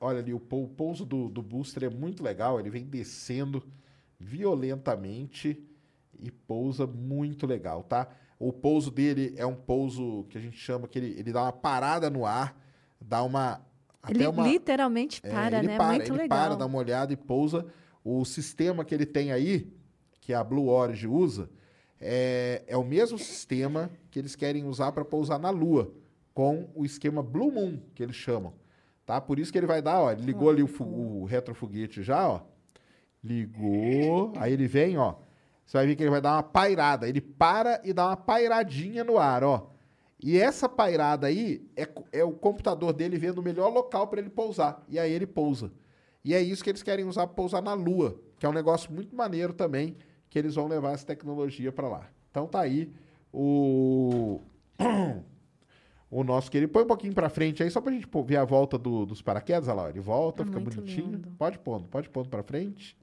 Olha ali, o, pou- o pouso do, do booster é muito legal. Ele vem descendo violentamente e pousa muito legal, tá? O pouso dele é um pouso que a gente chama que ele, ele dá uma parada no ar, dá uma. Ele uma, literalmente É, para, ele né? para, Muito ele legal. para, dá uma olhada e pousa. O sistema que ele tem aí, que a Blue Origin usa, é, é o mesmo sistema que eles querem usar para pousar na Lua, com o esquema Blue Moon, que eles chamam. Tá? Por isso que ele vai dar, ó, ligou ali o, o retrofoguete já, ó. Ligou, aí ele vem, ó. Você vai ver que ele vai dar uma pairada. Ele para e dá uma pairadinha no ar, ó. E essa pairada aí é, é o computador dele vendo o melhor local para ele pousar. E aí ele pousa. E é isso que eles querem usar para pousar na Lua, que é um negócio muito maneiro também, que eles vão levar essa tecnologia para lá. Então tá aí o o nosso querido. Põe um pouquinho para frente aí, só pra gente pô- ver a volta do- dos paraquedas. Olha lá, ele volta, É fica bonitinho. lindo. Pode pondo, pode pondo para frente.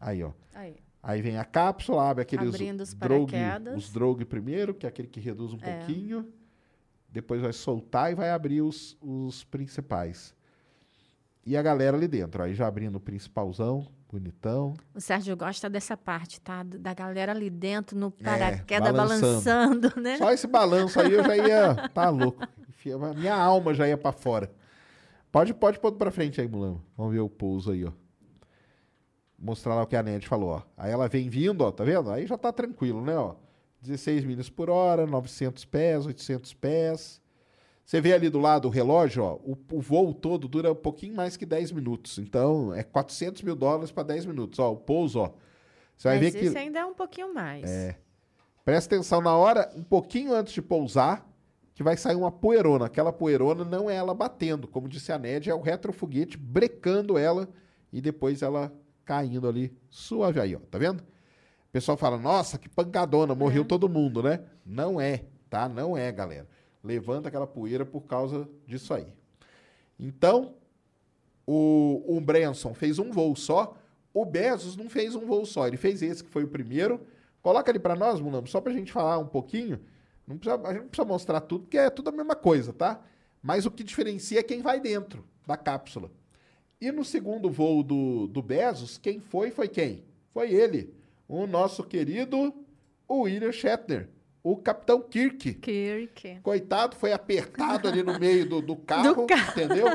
Aí, ó. Aí. Aí vem a cápsula, abre aqueles Abrindo os drogue, paraquedas. os drogue primeiro, que é aquele que reduz um É. pouquinho. Depois vai soltar e vai abrir os, os principais. E a galera ali dentro, aí já abrindo o principalzão, bonitão. O Sérgio gosta dessa parte, tá? Da galera ali dentro, no paraquedas, É, balançando. balançando, né? Só esse balanço aí eu já ia. Tá louco. Minha alma já ia pra fora. Pode, pode pôr pra frente aí, Mulan. Vamos ver o pouso aí, ó. Mostrar lá o que a Ned falou, ó. Aí ela vem vindo, ó, tá vendo? Aí já tá tranquilo, né, ó. 16 milhas por hora, 900 pés, 800 pés. Você vê ali do lado o relógio, ó, o, o voo todo dura um pouquinho mais que 10 minutos. Então, é 400 mil dólares para 10 minutos. Ó, o pouso, ó. Você vai Mas ver que... esse ainda é um pouquinho mais. É. Presta atenção na hora, um pouquinho antes de pousar, que vai sair uma poeirona. Aquela poeirona não é ela batendo, como disse a Ned, é o retrofoguete brecando ela e depois ela caindo ali suave aí, ó. Tá vendo? O pessoal fala, nossa, que pancadona, morreu todo mundo, né? Não é, tá? Não é, galera. Levanta aquela poeira por causa disso aí. Então, o, o Branson fez um voo só. O Bezos não fez um voo só. Ele fez esse que foi o primeiro. Coloca ali para nós, Mulambo, só para a gente falar um pouquinho. Não precisa, a gente não precisa mostrar tudo, porque é tudo a mesma coisa, tá? Mas o que diferencia é quem vai dentro da cápsula. E no segundo voo do, do Bezos, quem foi, foi quem? Foi ele, o nosso querido William Shatner, o Capitão Kirk. Kirk. Coitado, foi apertado ali no meio do, do carro, carro. entendeu?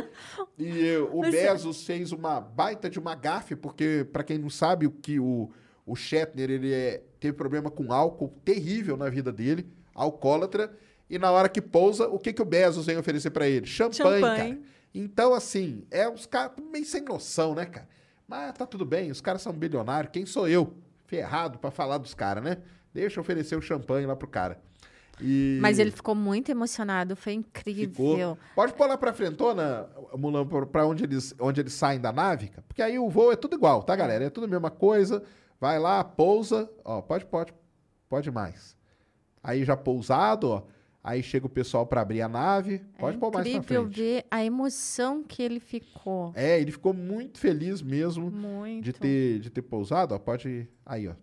E eh, o Mas é- Bezos fez uma baita de uma gafe, porque, para quem não sabe, o que o, o Shatner ele é, teve problema com álcool terrível na vida dele, alcoólatra. E na hora que pousa, o que, que o Bezos vem oferecer pra ele? Champanhe, Champanhe. cara. Então, assim, é os caras meio sem noção, né, cara? Mas tá tudo bem, os caras são bilionários. Quem sou eu? Ferrado pra falar dos caras, né? Deixa eu oferecer o champanhe lá pro cara. E Mas ele ficou muito emocionado, foi incrível. ficou. Pode pôr lá pra frentona, Mulan, pra- onde eles, onde eles saem da nave, porque aí o voo é tudo igual, tá, galera? É tudo a mesma coisa. Vai lá, pousa. Ó, pode, pode, pode mais. Aí já pousado, ó. Aí chega o pessoal pra abrir a nave. Pode é pôr mais pra incrível frente. ver a emoção que ele ficou. É, ele ficou muito feliz mesmo Muito. de ter, de ter pousado. Ó, pode. Aí, ó.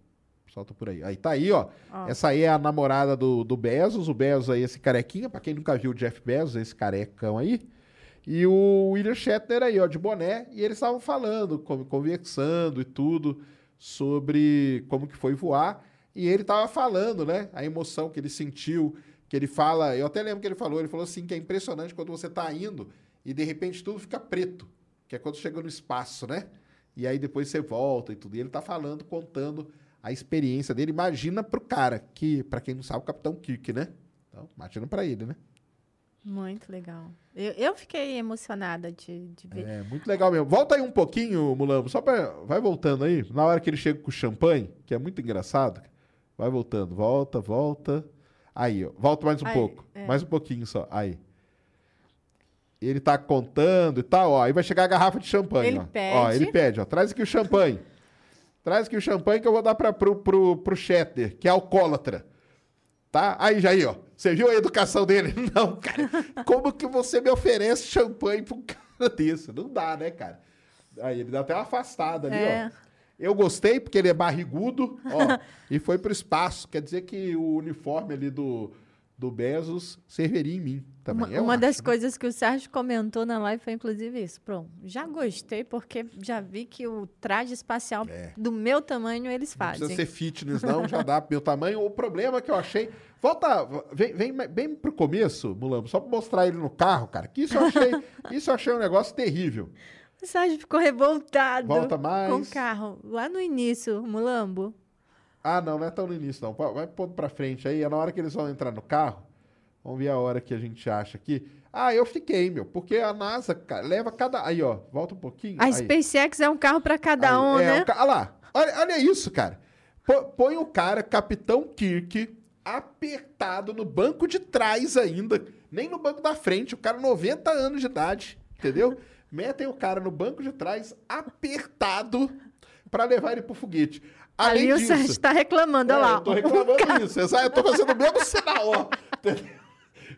Solta por aí. Aí tá aí, ó. Ó. Essa aí é a namorada do, do Bezos. O Bezos aí, esse carequinha. Pra quem nunca viu o Jeff Bezos, esse carecão aí. E o William Shatner aí, ó, de boné. E eles estavam falando, con- conversando e tudo sobre como que foi voar. E ele tava falando, né? A emoção que ele sentiu. Que ele fala... Eu até lembro que ele falou. Ele falou assim que é impressionante quando você tá indo e de repente tudo fica preto. Que é quando chega no espaço, né? E aí depois você volta e tudo. E ele tá falando, contando a experiência dele. Imagina pro cara, que, pra quem não sabe, o Capitão Kirk, né? Então, imagina pra ele, né? Muito legal. Eu, eu fiquei emocionada de, de ver. É, muito legal mesmo. Volta aí um pouquinho, Mulambo, só pra... Vai voltando aí. Na hora que ele chega com o champanhe, que é muito engraçado. Vai voltando. Volta, volta. Aí, ó. Volta mais um Aí, pouco. é. Mais um pouquinho só. Aí. Ele tá contando e tal, ó. Aí vai chegar a garrafa de champanhe, Ele ó. Ó, pede. ele pede, ó. Traz aqui o champanhe. Traz aqui o champanhe que eu vou dar pra, pro, pro, pro Schetter, que é alcoólatra. Tá? Aí, Jair, ó. Você viu a educação dele? Não, cara. Como que você me oferece champanhe pra um cara desse? Não dá, né, cara? Aí ele dá até uma afastada ali, É. ó. Eu gostei porque ele é barrigudo, ó, e foi pro espaço. Quer dizer que o uniforme ali do, do Bezos serviria em mim também. Uma, eu uma acho, das né? coisas que o Sérgio comentou na live foi inclusive isso. Pronto, já gostei porque já vi que o traje espacial do meu tamanho eles É. Não fazem. precisa ser fitness, não, já dá pro meu tamanho. O problema que eu achei. Volta, vem, vem bem pro começo, Mulambo, só pra mostrar ele no carro, cara. Que isso eu achei, isso eu achei um negócio terrível. O Sérgio ficou revoltado Volta mais. com o carro. Lá no início, Mulambo. Ah, não, não é tão no início, não. Vai pondo pra frente aí. É na hora que eles vão entrar no carro. Vamos ver a hora que a gente acha aqui. Ah, eu fiquei, meu. Porque a NASA cara, leva cada. Aí, ó. Volta um pouquinho. A aí. SpaceX é um carro para cada Aí, um, é, né? o ca- Olha lá. Olha, olha isso, cara. Põe o cara, Capitão Kirk, apertado no banco de trás ainda. Nem no banco da frente. O cara, 90 anos de idade. Entendeu? Metem o cara no banco de trás, apertado, pra levar ele pro foguete. Além Ali o disso, Sérgio está reclamando, é, olha lá. Eu tô reclamando isso. Exato, eu tô fazendo o mesmo sinal?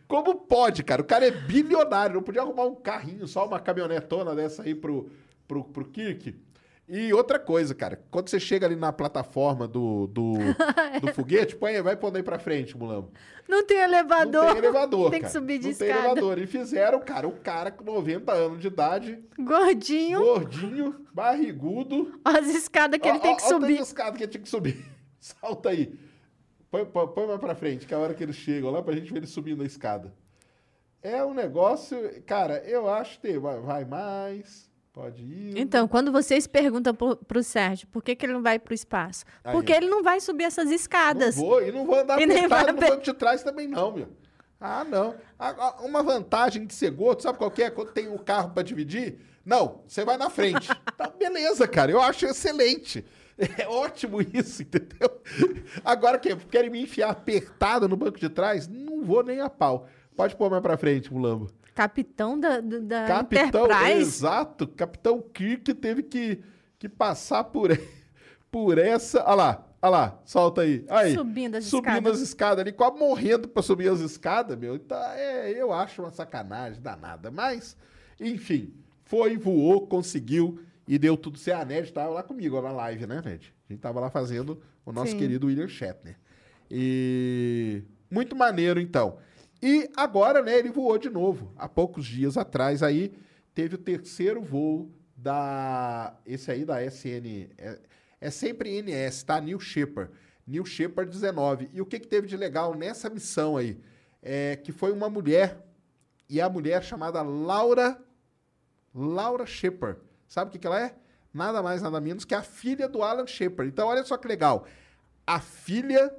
Como pode, cara? O cara é bilionário. Não podia arrumar um carrinho, só uma caminhonetona dessa aí pro, pro, pro Kirk. E outra coisa, cara. Quando você chega ali na plataforma do, do, do foguete, põe, vai pondo aí pra frente, Mulambo. Não tem elevador. Não tem elevador, Tem que cara. subir de Não tem escada. elevador. E fizeram, cara, o cara com 90 anos de idade, Gordinho. gordinho, barrigudo, as escadas que ele Ó, tem ó, que ó subir. de escada que ele tinha que subir. Salta aí. Põe, põe, põe mais pra frente, que é a hora que eles chegam lá pra gente ver eles subindo a escada. É um negócio... Cara, eu acho que... Vai mais... Pode ir. Então, quando vocês perguntam pro, pro Sérgio por que, que ele não vai pro espaço, Aí. porque ele não vai subir essas Não escadas. vou, e não vou andar E apertado vai no banco de trás também não, meu. Ah, não. Uma vantagem de ser gordo, sabe qual que é? Quando tem um carro pra dividir, não, você vai na frente. Tá, beleza, cara, eu acho excelente. É ótimo isso, entendeu? Agora, que querem me enfiar apertado no banco de trás? Não vou nem a pau. Pode pôr mais pra frente, Mulambo. Capitão da, da Capitão, Enterprise. exato. Capitão Kirk teve que, que passar por, por essa. Olha lá, olha lá, solta aí. aí Subindo as Subindo escadas. as escadas ali, quase morrendo pra subir as escadas, meu. Então, é, eu acho uma sacanagem danada. Mas, enfim, foi, voou, conseguiu e deu tudo certo. A Ned tava lá comigo na live, né, Ned? A gente tava lá fazendo o nosso Sim. querido William Shatner. E muito maneiro, então. E agora, né, ele voou de novo. Há poucos dias atrás aí, teve o terceiro voo da... Esse aí da SN... É, é sempre NS, tá? New Shepard. New Shepard 19. E o que, que teve de legal nessa missão aí? É que foi uma mulher, e a mulher chamada Laura... Laura Shepard. Sabe o que, que ela é? Nada mais, nada menos que a filha do Alan Shepard. Então, olha só que legal. A filha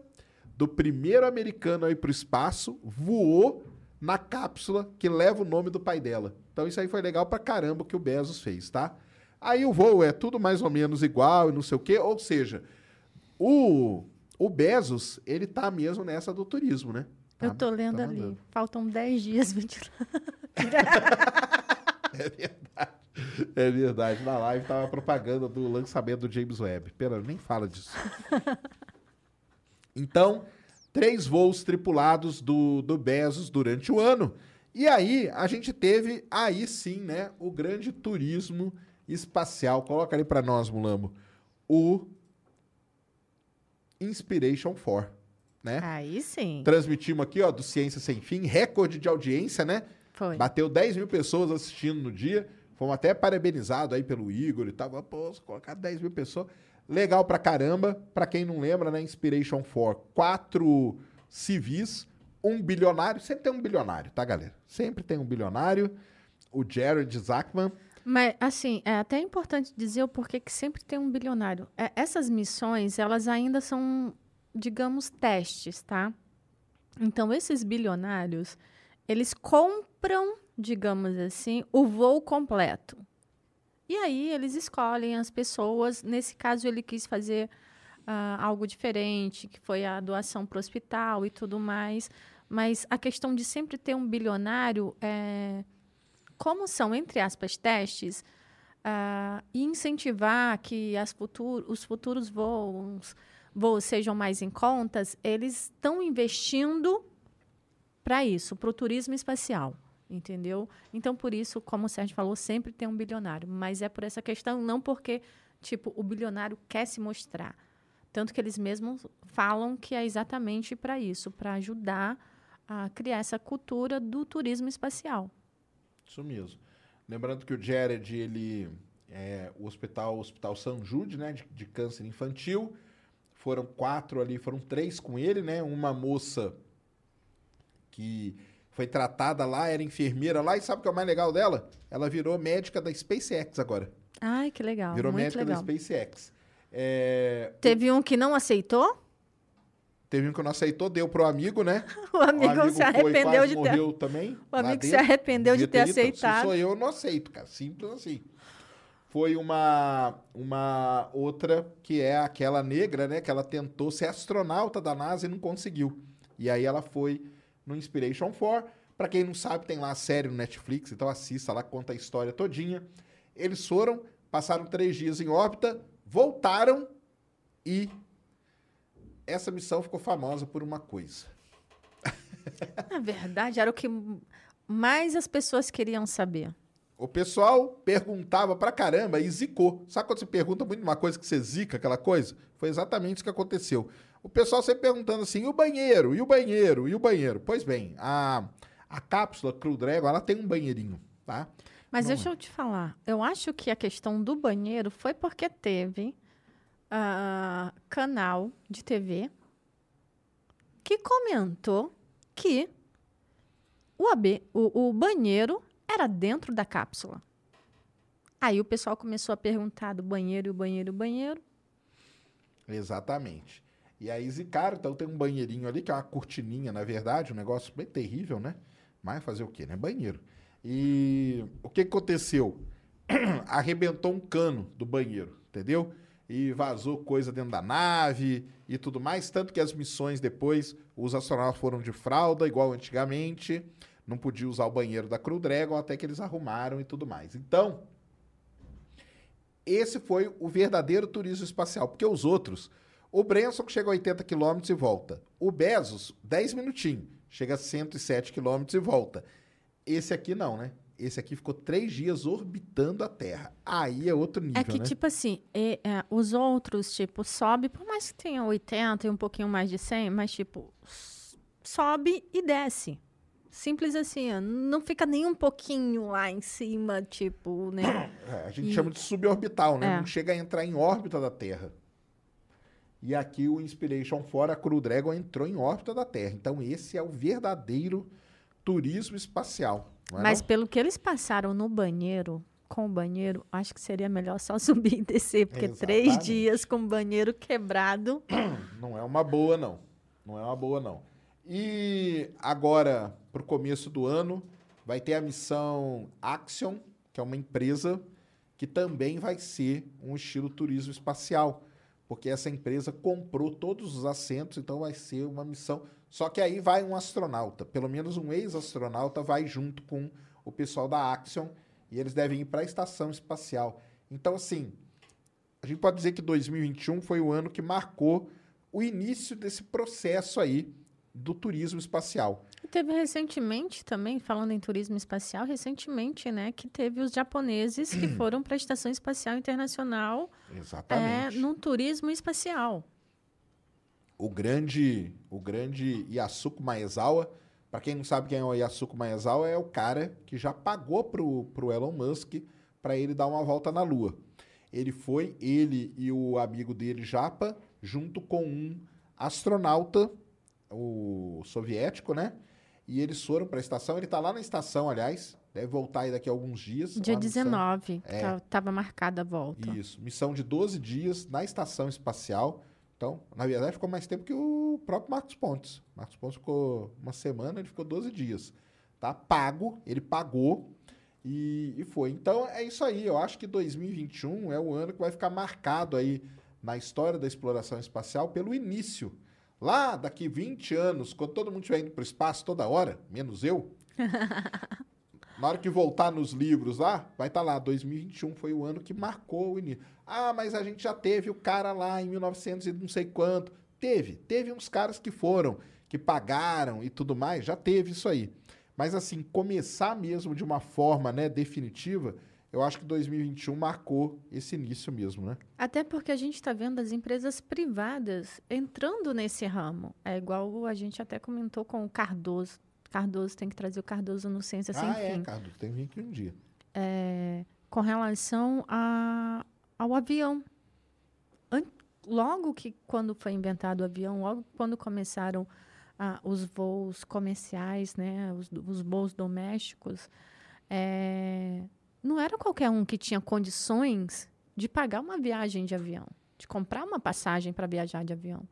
do primeiro americano a ir para o espaço voou na cápsula que leva o nome do pai dela. Então isso aí foi legal pra caramba que o Bezos fez, tá? Aí o voo é tudo mais ou menos igual e não sei o quê, ou seja, o, o Bezos, ele tá mesmo nessa do turismo, né? Tá- Eu tô lendo tá ali. Faltam 10 dias, 20 É verdade. É verdade. Na live tava a propaganda do lançamento do James Webb. Pera, nem fala disso. Então, três voos tripulados do, do Bezos durante o ano. E aí, a gente teve, aí sim, né, o grande turismo espacial. Coloca ali para nós, Mulambo. O Inspiration 4, né? Aí sim. Transmitimos aqui, ó, do Ciência Sem Fim, recorde de audiência, né? Foi. Bateu 10 mil pessoas assistindo no dia. Fomos até parabenizados aí pelo Igor e tal. Pô, se colocar 10 mil pessoas. Legal pra caramba. Pra quem não lembra, né? Inspiration 4. Quatro civis, um bilionário. Sempre tem um bilionário, tá, galera? Sempre tem um bilionário. O Jared Zachman. Mas, assim, é até importante dizer o porquê que sempre tem um bilionário. É, essas missões, elas ainda são, digamos, testes, tá? Então, esses bilionários, eles compram, digamos assim, o voo completo. E aí, eles escolhem as pessoas. Nesse caso, ele quis fazer ah, algo diferente, que foi a doação para o hospital e tudo mais. Mas a questão de sempre ter um bilionário é como são, entre aspas, testes, ah, e incentivar que as futur os futuros voos, voos sejam mais em contas, eles estão investindo para isso, para o turismo espacial, entendeu? Então, por isso, como o Sérgio falou, sempre tem um bilionário, mas é por essa questão, não porque, tipo, o bilionário quer se mostrar. Tanto que eles mesmos falam que é exatamente para isso, para ajudar a criar essa cultura do turismo espacial. Isso mesmo. Lembrando que o Jared, ele é o hospital, o Hospital São Jude, né, de, de câncer infantil. Foram quatro ali, foram três com ele, né? Uma moça que foi tratada lá, era enfermeira lá, e sabe o que é o mais legal dela? Ela virou médica da SpaceX agora. Ai, que legal. virou muito médica legal. da SpaceX. É, Teve um que não aceitou? teve um que não aceitou, deu pro amigo, né? O amigo, se foi, arrependeu quase de ter. morreu também. O amigo se arrependeu de ter aceitado. Se sou eu, eu não aceito, cara. Simples assim. Foi uma, uma outra que é aquela negra, né? Que ela tentou ser astronauta da NASA e não conseguiu. E aí ela foi no Inspiration 4. Pra quem não sabe, tem lá a série no Netflix, então assista lá, conta a história todinha. Eles foram, passaram três dias em órbita, voltaram e essa missão ficou famosa por uma coisa. Na verdade, era o que mais as pessoas queriam saber. O pessoal perguntava pra caramba e zicou. Sabe quando você pergunta muito uma coisa que você zica, aquela coisa? Foi exatamente isso que aconteceu. O pessoal sempre perguntando assim, e o banheiro, e o banheiro, e o banheiro. Pois bem, a, a cápsula Crew Dragon, ela tem um banheirinho, tá? Mas Não deixa eu te falar. Eu acho que a questão do banheiro foi porque teve ah, canal de TV que comentou que o, AB, o, o banheiro era dentro da cápsula. Aí o pessoal começou a perguntar do banheiro, e o banheiro, e o banheiro. Exatamente. E aí zicaram, então tem um banheirinho ali, que é uma cortininha, na verdade, um negócio bem terrível, né? Mas fazer o quê, né? Banheiro. E o que aconteceu? Arrebentou um cano do banheiro, entendeu? E vazou coisa dentro da nave e tudo mais. Tanto que as missões depois, os astronautas foram de fralda, igual antigamente. Não podia usar o banheiro da Crew Dragon até que eles arrumaram e tudo mais. Então, esse foi o verdadeiro turismo espacial, porque os outros, o Branson chega a 80 km e volta. O Bezos, 10 minutinhos, chega a 107 km e volta. Esse aqui não, né? Esse aqui ficou três dias orbitando a Terra. Aí é outro nível, É que, né? tipo assim, é- é, os outros, tipo, sobe, por mais que tenha 80 e um pouquinho mais de 100, mas, tipo, sobe e desce. Simples assim, ó, não fica nem um pouquinho lá em cima, tipo, né? É, a gente E- chama de suborbital, né? É. Não chega a entrar em órbita da Terra. E aqui o Inspiration 4, a Crew Dragon entrou em órbita da Terra. Então esse é o verdadeiro turismo espacial. É Mas não? pelo que eles passaram no banheiro, com o banheiro, acho que seria melhor só subir e descer, porque três Exatamente. dias com o banheiro quebrado. Não é uma boa, não. Não é uma boa, não. E agora, para o começo do ano, vai ter a missão Axion, que é uma empresa que também vai ser um estilo turismo espacial, porque essa empresa comprou todos os assentos, então vai ser uma missão. Só que aí vai um astronauta, pelo menos um ex-astronauta vai junto com o pessoal da Axion e eles devem ir para a estação espacial. Então, assim, a gente pode dizer que 2021 foi o ano que marcou o início desse processo aí do turismo espacial. Teve recentemente também, falando em turismo espacial, recentemente, né, que teve os japoneses que foram para a Estação Espacial Internacional Exatamente. é, num turismo espacial. O grande, o grande Yasuko Maezawa, para quem não sabe quem é o Yasuko Maezawa, é o cara que já pagou pro, pro Elon Musk para ele dar uma volta na Lua. Ele foi, ele e o amigo dele, Japa, junto com um astronauta, o soviético, né? E eles foram para a estação. Ele está lá na estação, aliás. Deve voltar aí daqui a alguns dias. Dia Uma missão- 19, que É. estava marcada a volta. Isso. Missão de 12 dias na estação espacial. Então, na verdade, ficou mais tempo que o próprio Marcos Pontes. Marcos Pontes ficou uma semana, ele ficou 12 dias. Tá pago, ele pagou e, e foi. Então, é isso aí. Eu acho que 2021 é o ano que vai ficar marcado aí na história da exploração espacial pelo início. Lá, daqui 20 anos, quando todo mundo estiver indo para o espaço toda hora, menos eu, na hora que voltar nos livros lá, vai estar lá, 2021 foi o ano que marcou o início. Ah, mas a gente já teve o cara lá em 1900 e não sei quanto. Teve, teve uns caras que foram, que pagaram e tudo mais, já teve isso aí. Mas assim, começar mesmo de uma forma, né, definitiva, eu acho que 2021 marcou esse início mesmo, né? Até porque a gente está vendo as empresas privadas entrando nesse ramo. É igual a gente até comentou com o Cardoso. Cardoso tem que trazer o Cardoso no Ciência Sem ah, é, Fim. Carlos, tem que vir aqui um dia. É, com relação a, ao avião. An- logo que quando foi inventado o avião, logo quando começaram ah, os voos comerciais, né, os, os voos domésticos, é, não era qualquer um que tinha condições de pagar uma viagem de avião, de comprar uma passagem para viajar de avião.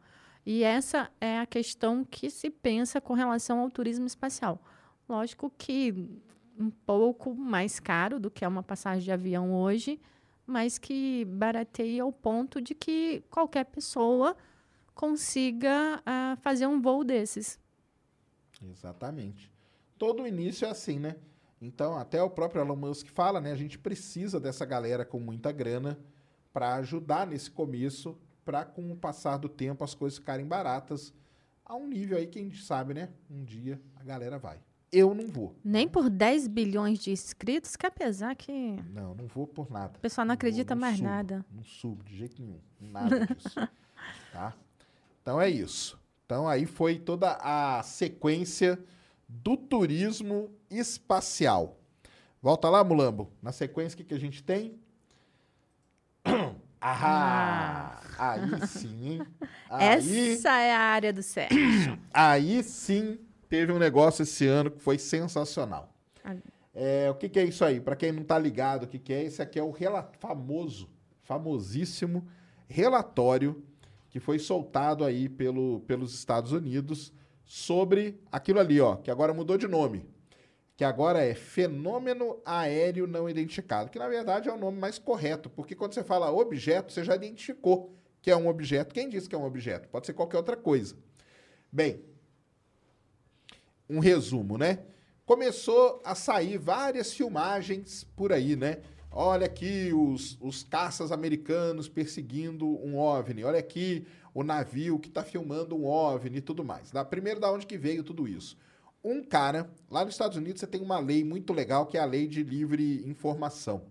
E essa é a questão que se pensa com relação ao turismo espacial. Lógico que um pouco mais caro do que é uma passagem de avião hoje, mas que barateia ao ponto de que qualquer pessoa consiga ah, fazer um voo desses. Exatamente. Todo início é assim, né? Então, até o próprio Elon Musk fala, né? A gente precisa dessa galera com muita grana para ajudar nesse começo, para com o passar do tempo as coisas ficarem baratas a um nível aí que a gente sabe, né? Um dia a galera vai. Eu não vou. Nem por 10 bilhões de inscritos, que apesar que Não, não vou por nada. o pessoal não vou, acredita mais subo, nada. Não subo de jeito nenhum. Nada disso. tá? Então é isso. Então aí foi toda a sequência do turismo espacial. Volta lá, Mulambo. Na sequência, o que, que a gente tem? Ah, aí sim, hein? Aí, Essa é a área do Sérgio. aí sim teve um negócio esse ano que foi sensacional. Ah. É, o que, que é isso aí? Para quem não tá ligado, o que, que é? Esse aqui é o famoso, famosíssimo relatório que foi soltado aí pelo, pelos Estados Unidos sobre aquilo ali, ó, que agora mudou de nome. Que agora é fenômeno aéreo não identificado, que na verdade é o nome mais correto, porque quando você fala objeto, você já identificou que é um objeto. Quem disse que é um objeto? Pode ser qualquer outra coisa. Bem, um resumo, né? Começou a sair várias filmagens por aí, né? Olha aqui os, os caças americanos perseguindo um OVNI. Olha aqui o navio que está filmando um OVNI e tudo mais. Da, primeiro, da onde que veio tudo isso? Um cara, lá nos Estados Unidos você tem uma lei muito legal que é a lei de livre informação.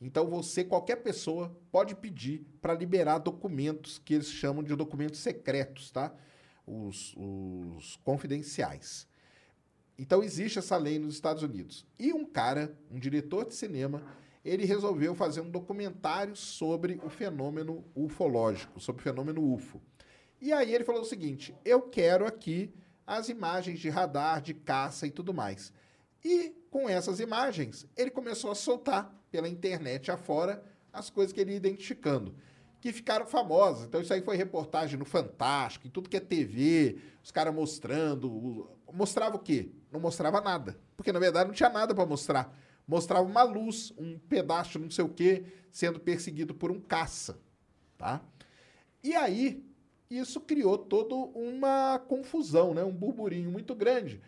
Então você, qualquer pessoa, pode pedir para liberar documentos que eles chamam de documentos secretos, tá? Os, os confidenciais. Então existe essa lei nos Estados Unidos. E um cara, um diretor de cinema, ele resolveu fazer um documentário sobre o fenômeno ufológico, sobre o fenômeno UFO. E aí ele falou o seguinte: eu quero aqui as imagens de radar, de caça e tudo mais. E com essas imagens, ele começou a soltar pela internet afora as coisas que ele ia identificando. que ficaram famosas. Então isso aí foi reportagem no Fantástico, em tudo que é TV, os caras mostrando. Mostrava o quê? Não mostrava nada. Porque na verdade não tinha nada para mostrar. Mostrava uma luz, um pedaço não sei o quê, sendo perseguido por um caça, tá? E aí isso criou toda uma confusão, né? Um burburinho muito grande.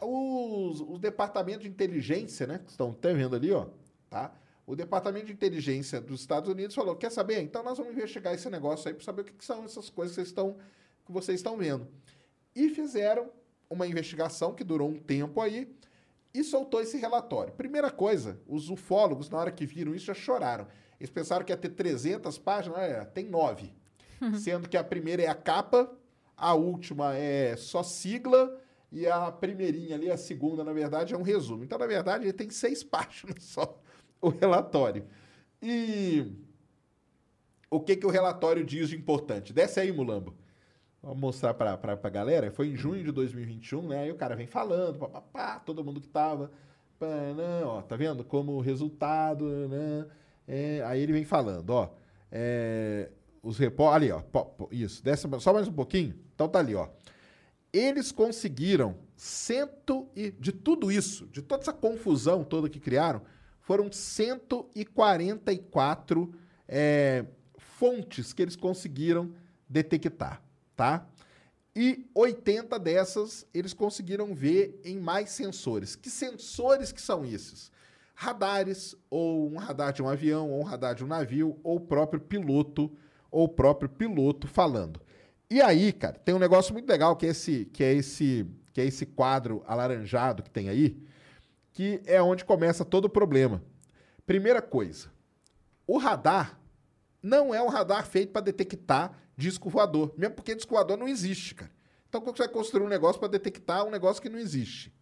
Os, os departamentos de inteligência, né? Estão até vendo ali, ó, tá? O Departamento de Inteligência dos Estados Unidos falou: quer saber? Então nós vamos investigar esse negócio aí para saber o que, que, são essas coisas que vocês, estão, que vocês estão vendo. E fizeram uma investigação que durou um tempo aí e soltou esse relatório. Primeira coisa, os ufólogos, na hora que viram isso, já choraram. Eles pensaram que ia ter 300 páginas, é, tem nove. Sendo que a primeira é a capa, a última é só sigla e a primeirinha ali, a segunda, na verdade, é um resumo. Então, na verdade, ele tem seis páginas só o relatório. E o que, que o relatório diz de importante? Desce aí, Mulambo. Vamos mostrar para a galera. Foi em junho de 2021, né? Aí o cara vem falando, papapá, todo mundo que tava. Panã, ó, tá vendo? Como resultado, né? É, aí ele vem falando, ó. É, os repórteres. Ali, ó. Isso, desce só mais um pouquinho. Então tá ali, ó. Eles conseguiram cento e. De tudo isso, de toda essa confusão toda que criaram, foram 144 é, fontes que eles conseguiram detectar, tá? E 80 dessas eles conseguiram ver em mais sensores. Que sensores que são esses? Radares, ou um radar de um avião, ou um radar de um navio, ou o próprio piloto, ou o próprio piloto falando. E aí, cara, tem um negócio muito legal que é esse, que é esse, que é esse quadro alaranjado que tem aí, que é onde começa todo o problema. Primeira coisa, o radar não é um radar feito para detectar disco voador, mesmo porque disco voador não existe, cara. Então, como você vai construir um negócio para detectar um negócio que não existe?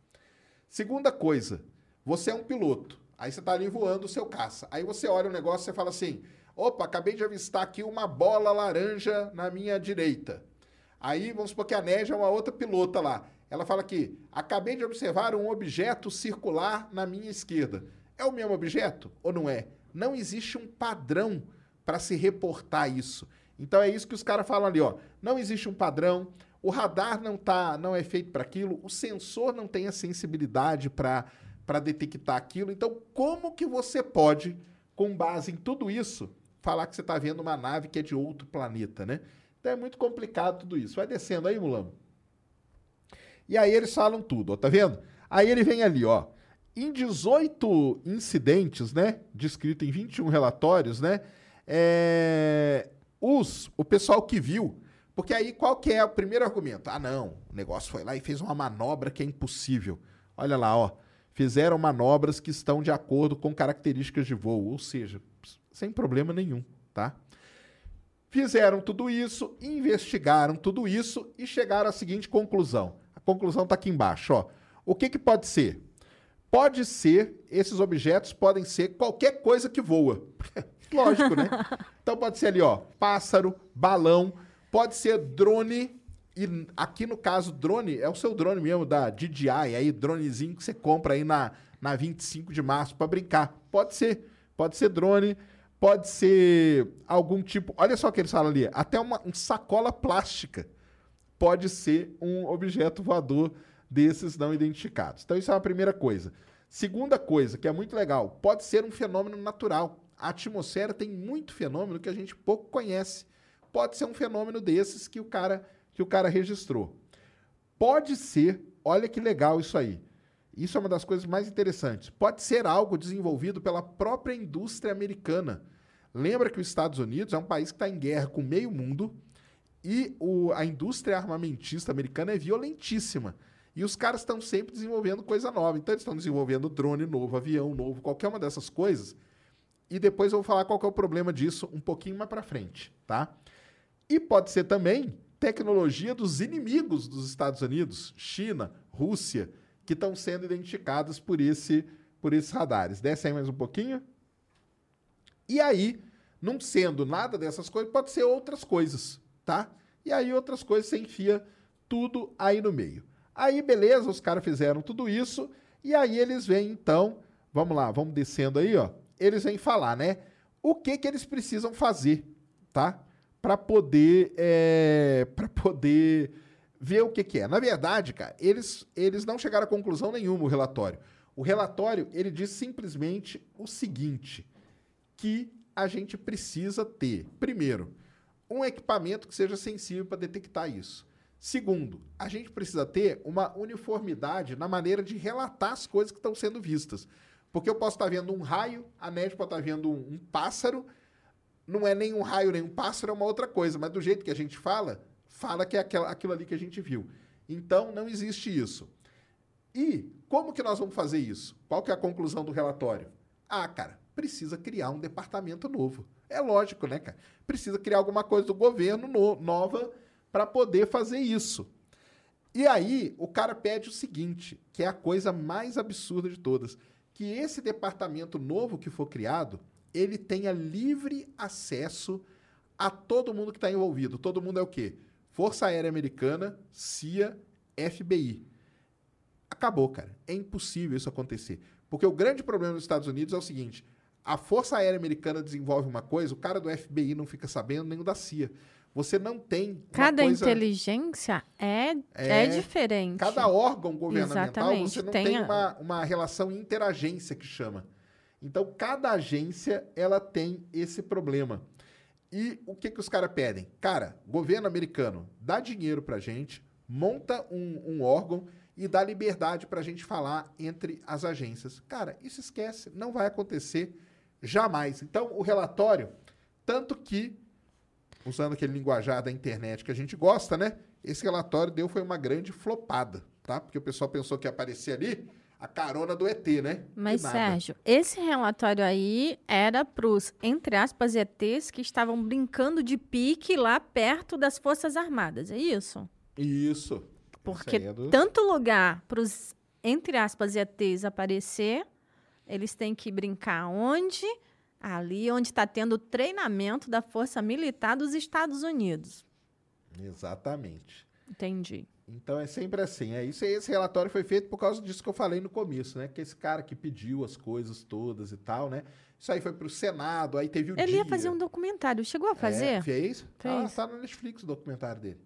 Segunda coisa, você é um piloto. Aí você está ali voando o seu caça. Aí você olha o negócio e fala assim: opa, acabei de avistar aqui uma bola laranja na minha direita. Aí vamos supor que a Neja é uma outra pilota lá. Ela fala aqui: acabei de observar um objeto circular na minha esquerda. É o mesmo objeto ou não é? Não existe um padrão para se reportar isso. Então é isso que os caras falam ali, ó. Não existe um padrão, o radar não tá, não é feito para aquilo, o sensor não tem a sensibilidade para para detectar aquilo. Então, como que você pode, com base em tudo isso, falar que você está vendo uma nave que é de outro planeta, né? Então é muito complicado tudo isso. Vai descendo aí, Mulano. E aí eles falam tudo, ó, tá vendo? Aí ele vem ali, ó. Em 18 incidentes, né, descrito em 21 relatórios, né, é, os, o pessoal que viu, porque aí qual que é o primeiro argumento? Ah, não, o negócio foi lá e fez uma manobra que é impossível. Olha lá, ó, fizeram manobras que estão de acordo com características de voo, ou seja, sem problema nenhum, tá? Fizeram tudo isso, investigaram tudo isso e chegaram à seguinte conclusão. A conclusão está aqui embaixo, ó. O que, que pode ser? Pode ser, esses objetos podem ser qualquer coisa que voa. Lógico, né? Então pode ser ali, ó, pássaro, balão, pode ser drone, e aqui no caso, drone é o seu drone mesmo da DJI, aí dronezinho que você compra aí na, na 25 de março para brincar. Pode ser, pode ser drone, pode ser algum tipo. Olha só o que eles falam ali, até uma um sacola plástica pode ser um objeto voador desses não identificados. Então, isso é a primeira coisa. Segunda coisa, que é muito legal, pode ser um fenômeno natural. A atmosfera tem muito fenômeno que a gente pouco conhece. Pode ser um fenômeno desses que o cara, que o cara registrou. Pode ser, olha que legal isso aí. Isso é uma das coisas mais interessantes. Pode ser algo desenvolvido pela própria indústria americana. Lembra que os Estados Unidos é um país que está em guerra com meio mundo e o, a indústria armamentista americana é violentíssima. E os caras estão sempre desenvolvendo coisa nova. Então, eles estão desenvolvendo drone novo, avião novo, qualquer uma dessas coisas. E depois eu vou falar qual é o problema disso um pouquinho mais para frente, tá? E pode ser também tecnologia dos inimigos dos Estados Unidos, China, Rússia, que estão sendo identificados por esse por esses radares. Desce aí mais um pouquinho. E aí, não sendo nada dessas coisas, pode ser outras coisas, tá? E aí outras coisas você enfia tudo aí no meio. Aí, beleza, os caras fizeram tudo isso, e aí eles vêm, então, vamos lá, vamos descendo aí, ó. Eles vêm falar, né? O que que eles precisam fazer, tá? Para poder, é, para poder ver o que, que é. Na verdade, cara, eles, eles não chegaram a conclusão nenhuma o relatório. O relatório ele diz simplesmente o seguinte: que a gente precisa ter, primeiro, um equipamento que seja sensível para detectar isso. Segundo, a gente precisa ter uma uniformidade na maneira de relatar as coisas que estão sendo vistas. Porque eu posso estar vendo um raio, a NET pode estar vendo um, um pássaro, não é nem um raio nem um pássaro, é uma outra coisa, mas do jeito que a gente fala, fala que é aquela, aquilo ali que a gente viu. Então, não existe isso. E como que nós vamos fazer isso? Qual que é a conclusão do relatório? Ah, cara, precisa criar um departamento novo. É lógico, né, cara? Precisa criar alguma coisa do governo no, nova para poder fazer isso. E aí, o cara pede o seguinte, que é a coisa mais absurda de todas, que esse departamento novo que for criado, ele tenha livre acesso a todo mundo que está envolvido. Todo mundo é o quê? Força Aérea Americana, CIA, FBI. Acabou, cara. É impossível isso acontecer. Porque o grande problema dos Estados Unidos é o seguinte: a Força Aérea Americana desenvolve uma coisa, o cara do FBI não fica sabendo, nem o da CIA. Você não tem. Cada coisa... inteligência é, é, é, diferente. Cada órgão governamental, Exatamente. você não tem, tem, uma, uma relação interagência que chama. Então, cada agência ela tem esse problema. E o que, que os caras pedem? Cara, governo americano, dá dinheiro pra gente, monta um, um órgão e dá liberdade pra gente falar entre as agências. Cara, isso esquece, não vai acontecer jamais. Então, o relatório, tanto que, usando aquele linguajar da internet que a gente gosta, né? Esse relatório deu foi uma grande flopada, tá? Porque o pessoal pensou que ia aparecer ali a carona do ET, né? Mas. Sérgio, esse relatório aí era para os, entre aspas, ETs que estavam brincando de pique lá perto das Forças Armadas, é isso? Isso. Porque é do- tanto lugar para os, entre aspas, ETs aparecer, eles têm que brincar onde? Ali onde está tendo treinamento da Força Militar dos Estados Unidos. Exatamente. Entendi. Então é sempre assim. É isso. Esse relatório foi feito por causa disso que eu falei no começo, né? Que esse cara que pediu as coisas todas e tal, né? Isso aí foi pro Senado, aí teve o Ele dia. ia fazer um documentário. Chegou a fazer? É, fez? Fez. tá no Netflix o documentário dele.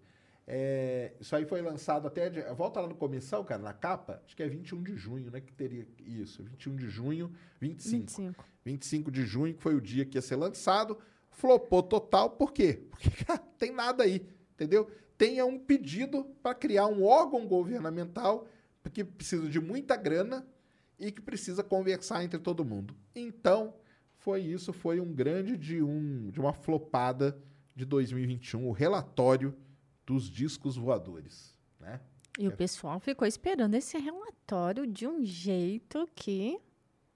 É, isso aí foi lançado até. de- volta lá no comissão, cara, na capa. Acho que é 21 de junho, né? Que teria isso. 21 de junho, 25. 25. 25 de junho, que foi o dia que ia ser lançado. Flopou total, por quê? Porque cara, tem nada aí, entendeu? Tenha um pedido para criar um órgão governamental que precisa de muita grana e que precisa conversar entre todo mundo. Então, foi isso, foi um grande de um de uma flopada de 2021, o relatório dos discos voadores, né? E o pessoal ficou esperando esse relatório de um jeito que.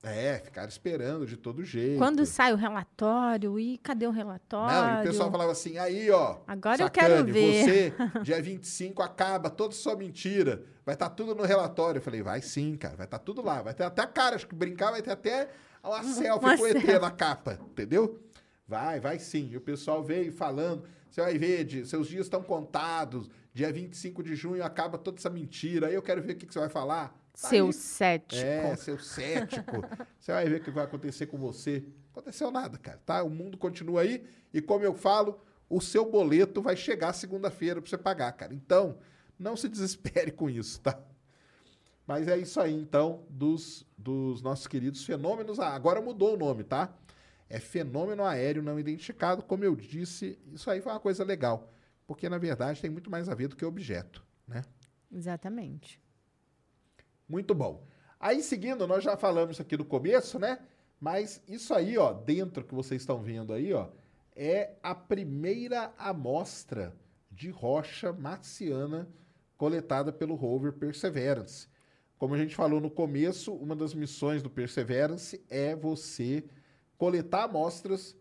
É, ficaram esperando de todo jeito. Quando sai o relatório, e cadê o relatório? Não, e o pessoal falava assim, aí, ó. Agora eu quero ver. Você, dia 25, acaba toda sua mentira. Vai estar tudo no relatório. Eu falei, vai sim, cara. Vai estar tudo lá. Vai ter até a cara, acho que brincar, vai ter até uma selfie Uma com o ET selfie. na capa. Entendeu? Vai, vai sim. E o pessoal veio falando. Você vai ver, seus dias estão contados. Dia 25 de junho acaba toda essa mentira. Aí eu quero ver o que, que você vai falar. Tá Seu aí. cético. É, seu cético. você vai ver o que vai acontecer com você. Não aconteceu nada, cara, tá? O mundo continua aí e como eu falo, o seu boleto vai chegar segunda-feira para você pagar, cara. Então, não se desespere com isso, tá? Mas é isso aí, então, dos, dos nossos queridos fenômenos. Ah, agora mudou o nome, tá? É fenômeno aéreo não identificado. Como eu disse, isso aí foi uma coisa legal. Porque, na verdade, tem muito mais a ver do que objeto, né? Exatamente. Muito bom. Aí, seguindo, nós já falamos aqui no começo, né? Mas isso aí, ó, dentro que vocês estão vendo aí, ó, é a primeira amostra de rocha marciana coletada pelo rover Perseverance. Como a gente falou no começo, uma das missões do Perseverance é você coletar amostras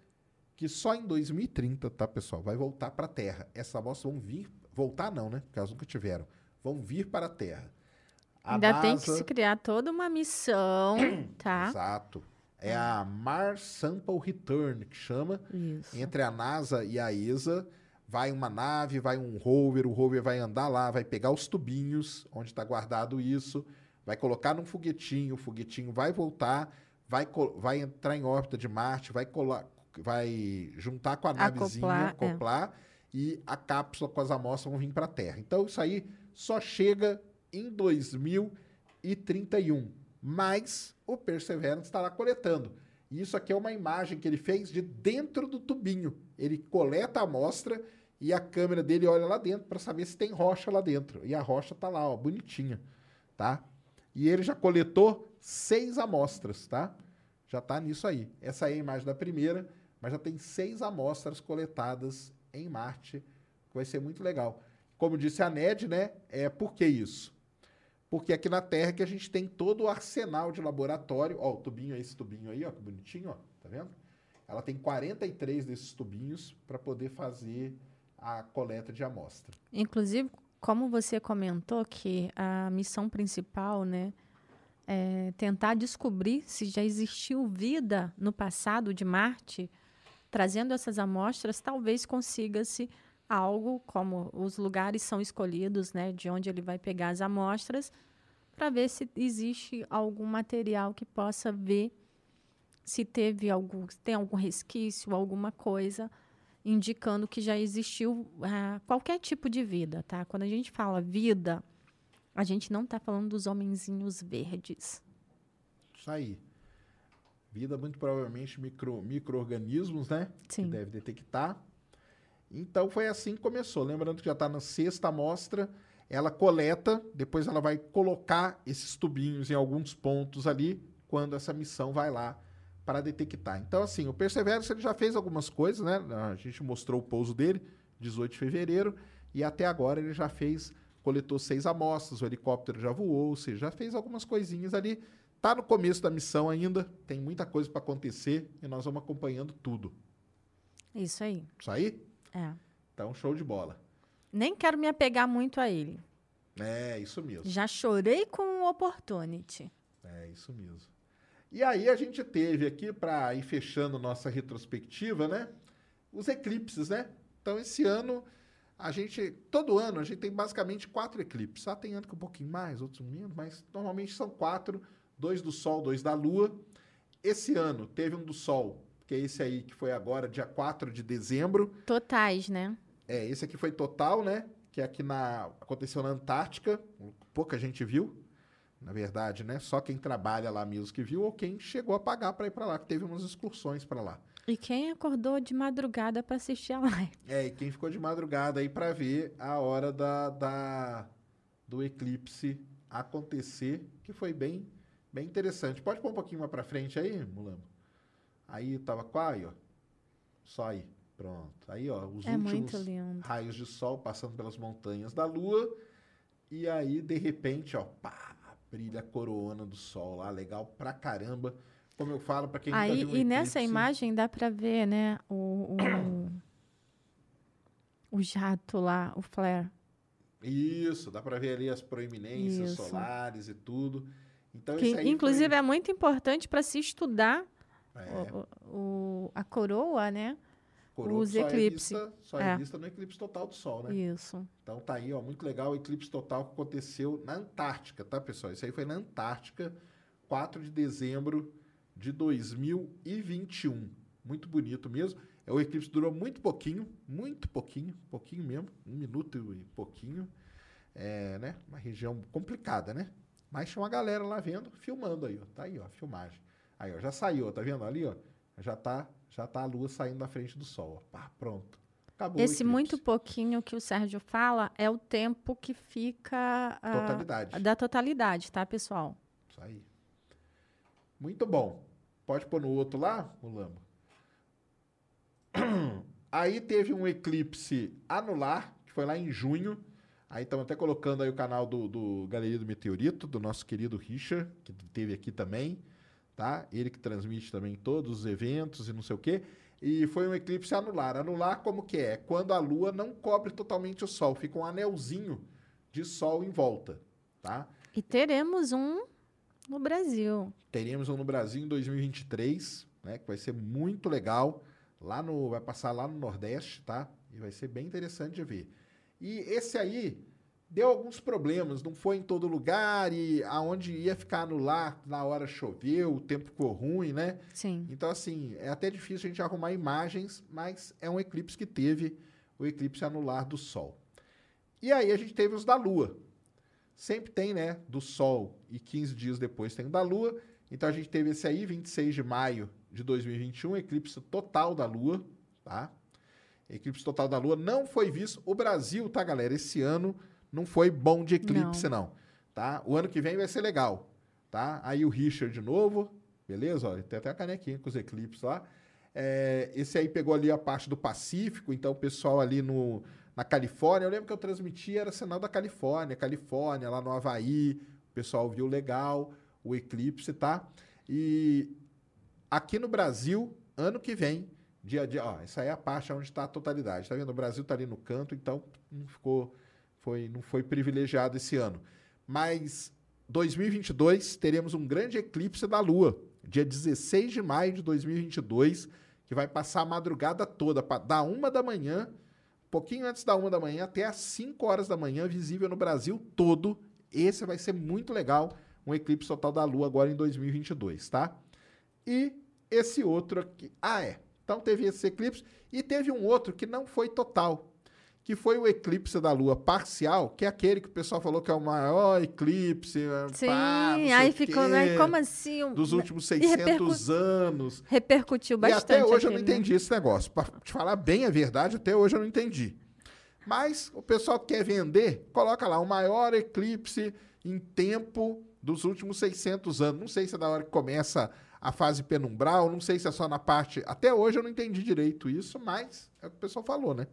que só em 2030, tá, pessoal, vai voltar para a Terra. Essas amostras vão vir, voltar não, né? Porque elas nunca tiveram. Vão vir para a Terra. A Ainda tem que NASA- se criar toda uma missão, tá? Exato. É a Mars Sample Return, que chama. Isso. Entre a NASA e a ESA, vai uma nave, vai um rover, o rover vai andar lá, vai pegar os tubinhos, onde está guardado isso, vai colocar num foguetinho, o foguetinho vai voltar, vai, vai entrar em órbita de Marte, vai cola- vai juntar com a navezinha, Acoplar, é. acoplar, e a cápsula com as amostras vão vir para a Terra. Então isso aí só chega em 2031. Mas o Perseverance está lá coletando. E isso aqui é uma imagem que ele fez de dentro do tubinho. Ele coleta a amostra e a câmera dele olha lá dentro para saber se tem rocha lá dentro. E a rocha tá lá, ó, bonitinha, tá? E ele já coletou seis amostras, tá? Já tá nisso aí. Essa aí é a imagem da primeira, mas já tem seis amostras coletadas em Marte, que vai ser muito legal. Como disse a NED, né? É por que isso? Porque aqui na Terra que a gente tem todo o arsenal de laboratório. Ó, o tubinho, esse tubinho aí, ó, que bonitinho, ó, tá vendo? Ela tem 43 desses tubinhos para poder fazer a coleta de amostra. Inclusive, como você comentou que a missão principal, né, é tentar descobrir se já existiu vida no passado de Marte, trazendo essas amostras, talvez consiga-se algo como os lugares são escolhidos, né, de onde ele vai pegar as amostras, para ver se existe algum material que possa ver se teve algum, tem algum resquício, alguma coisa indicando que já existiu ah, qualquer tipo de vida, tá? Quando a gente fala vida, a gente não está falando dos homenzinhos verdes. Isso aí. Vida, muito provavelmente, micro, micro-organismos, né? Sim. Que deve detectar. Então, foi assim que começou. Lembrando que já está na sexta amostra. Ela coleta, depois ela vai colocar esses tubinhos em alguns pontos ali, quando essa missão vai lá para detectar. Então, assim, o Perseverance ele já fez algumas coisas, né? A gente mostrou o pouso dele, 18 de fevereiro, e até agora ele já fez, coletou seis amostras, o helicóptero já voou, ou seja, já fez algumas coisinhas ali. Tá no começo da missão ainda, tem muita coisa para acontecer e nós vamos acompanhando tudo. Isso aí. Isso aí? É. Então, show de bola. Nem quero me apegar muito a ele. É, isso mesmo. Já chorei com o Opportunity. É, isso mesmo. E aí a gente teve aqui, para ir fechando nossa retrospectiva, né? Os eclipses, né? Então, esse ano, a gente. Todo ano, a gente tem basicamente quatro eclipses. Ah, tem ano que um pouquinho mais, outros menos, mas normalmente são quatro: dois do Sol, dois da Lua. Esse ano teve um do Sol, que é esse aí que foi agora, dia 4 de dezembro. Totais, né? É, esse aqui foi total, né? Que é aqui na. aconteceu na Antártica. Pouca gente viu na verdade, né? Só quem trabalha lá mesmo que viu ou quem chegou a pagar para ir para lá, que teve umas excursões para lá. E quem acordou de madrugada para assistir a live. É, e quem ficou de madrugada aí para ver a hora da, da, do eclipse acontecer, que foi bem, bem interessante. Pode pôr um pouquinho mais para frente aí, Mulambo? Aí tava quase, ó. Só aí. Pronto. Aí, ó, os É últimos raios de sol passando pelas montanhas da lua. E aí, de repente, ó, pá, brilha a coroona do sol lá, legal pra caramba. Como eu falo, pra quem nunca Aí, viu um e nessa eclipse- imagem dá para ver, né, o, o, o jato lá, o flare. Isso, dá pra ver ali as proeminências Isso. solares e tudo. Então, Que, isso aí inclusive, foi... é muito importante para se estudar É, o, o- a coroa, né? coroa os só é eclipses. vista- só é. É. vista no eclipse total do sol, né? Isso. Então tá aí, ó, muito legal o eclipse total que aconteceu na Antártica, tá, pessoal? Isso aí foi na Antártica, 4 de dezembro de 2021. Muito bonito mesmo. É, o eclipse durou muito pouquinho, muito pouquinho, pouquinho mesmo, um minuto e pouquinho. É, né? Uma região complicada, né? Mas tinha uma galera lá vendo, filmando aí, ó. Tá aí, ó, a filmagem. Aí, ó, já saiu, ó, tá vendo ali, ó? Já tá, já tá a lua saindo da frente do sol, ó. Pá, pronto. Acabou Esse muito pouquinho que o Sérgio fala é o tempo que fica ah, Totalidade. da totalidade, tá, pessoal? Isso aí. Muito bom. Pode pôr no outro lá, Mulambo? Aí teve um eclipse anular, que foi lá em junho. Aí estamos até colocando aí o canal do, do Galeria do Meteorito, do nosso querido Richard, que teve aqui também, tá? Ele que transmite também todos os eventos e não sei o quê. E foi um eclipse anular. Anular como que é? Quando a Lua não cobre totalmente o Sol, fica um anelzinho de Sol em volta, tá? E teremos um no Brasil. Teremos um no Brasil em 2023, né? Que vai ser muito legal. Lá no, vai passar lá no Nordeste, tá? E vai ser bem interessante de ver. E esse aí deu alguns problemas, não foi em todo lugar e aonde ia ficar no lar, na hora choveu, o tempo ficou ruim, né? Sim. Então, assim, é até difícil a gente arrumar imagens, mas é um eclipse que teve o eclipse anular do Sol. E aí a gente teve os da Lua. Sempre tem, né? Do Sol e 15 dias depois tem o da Lua. Então a gente teve esse aí, 26 de maio de 2021, eclipse total da Lua, tá? Eclipse total da Lua não foi visto. O Brasil, tá, galera? Esse ano não foi bom de eclipse, não. não tá? O ano que vem vai ser legal, tá? Aí o Richard de novo, beleza? Olha, tem até a canequinha com os eclipses lá. É, esse aí pegou ali a parte do Pacífico, então o pessoal ali no, na Califórnia, eu lembro que eu transmitia, era sinal da Califórnia, Califórnia, lá no Havaí, o pessoal viu legal o eclipse, tá? E aqui no Brasil, ano que vem, dia a dia, ó, essa é a parte onde está a totalidade, tá vendo? O Brasil tá ali no canto, então não ficou, foi, não foi privilegiado esse ano. Mas 2022 teremos um grande eclipse da Lua, dia 16 de maio de 2022, que vai passar a madrugada toda, da uma da manhã, pouquinho antes da uma da manhã, até às 5 horas da manhã, visível no Brasil todo. Esse vai ser muito legal, um eclipse total da Lua agora em 2022, tá? E esse outro aqui. Ah, é. Então teve esse eclipse e teve um outro que não foi total, que foi o eclipse da Lua parcial, que é aquele que o pessoal falou que é o maior eclipse. Né, Sim, pá, aí ficou, né? Como assim? Dos últimos 600 repercu... anos. Repercutiu bastante. E até hoje eu não entendi né? esse negócio. Para te falar bem a verdade, até hoje eu não entendi. Mas o pessoal que quer vender, coloca lá o maior eclipse em tempo dos últimos 600 anos. Não sei se é da hora que começa a fase penumbral, não sei se é só na parte. Até hoje eu não entendi direito isso, mas é o que o pessoal falou, né?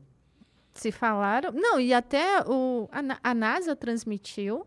Se falaram. Não, e até o, a, a NASA transmitiu.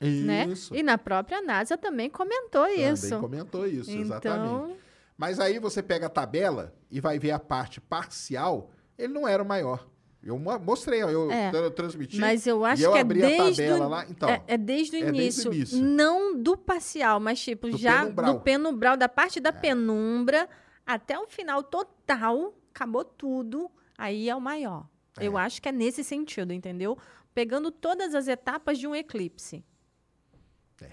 Né? Isso. Né? E na própria NASA também comentou também isso. Também comentou isso, então... exatamente. Mas aí você pega a tabela e vai ver a parte parcial, ele não era o maior. Eu mostrei, eu, é, transmiti. Mas eu acho eu que é desde o, lá, então, é, é, desde o é início, desde o início. Não do parcial, mas tipo, do já penumbral. do penumbral, da parte da é. penumbra até o final total, acabou tudo, aí é o maior. É. Eu acho que é nesse sentido, entendeu? Pegando todas as etapas de um eclipse. É.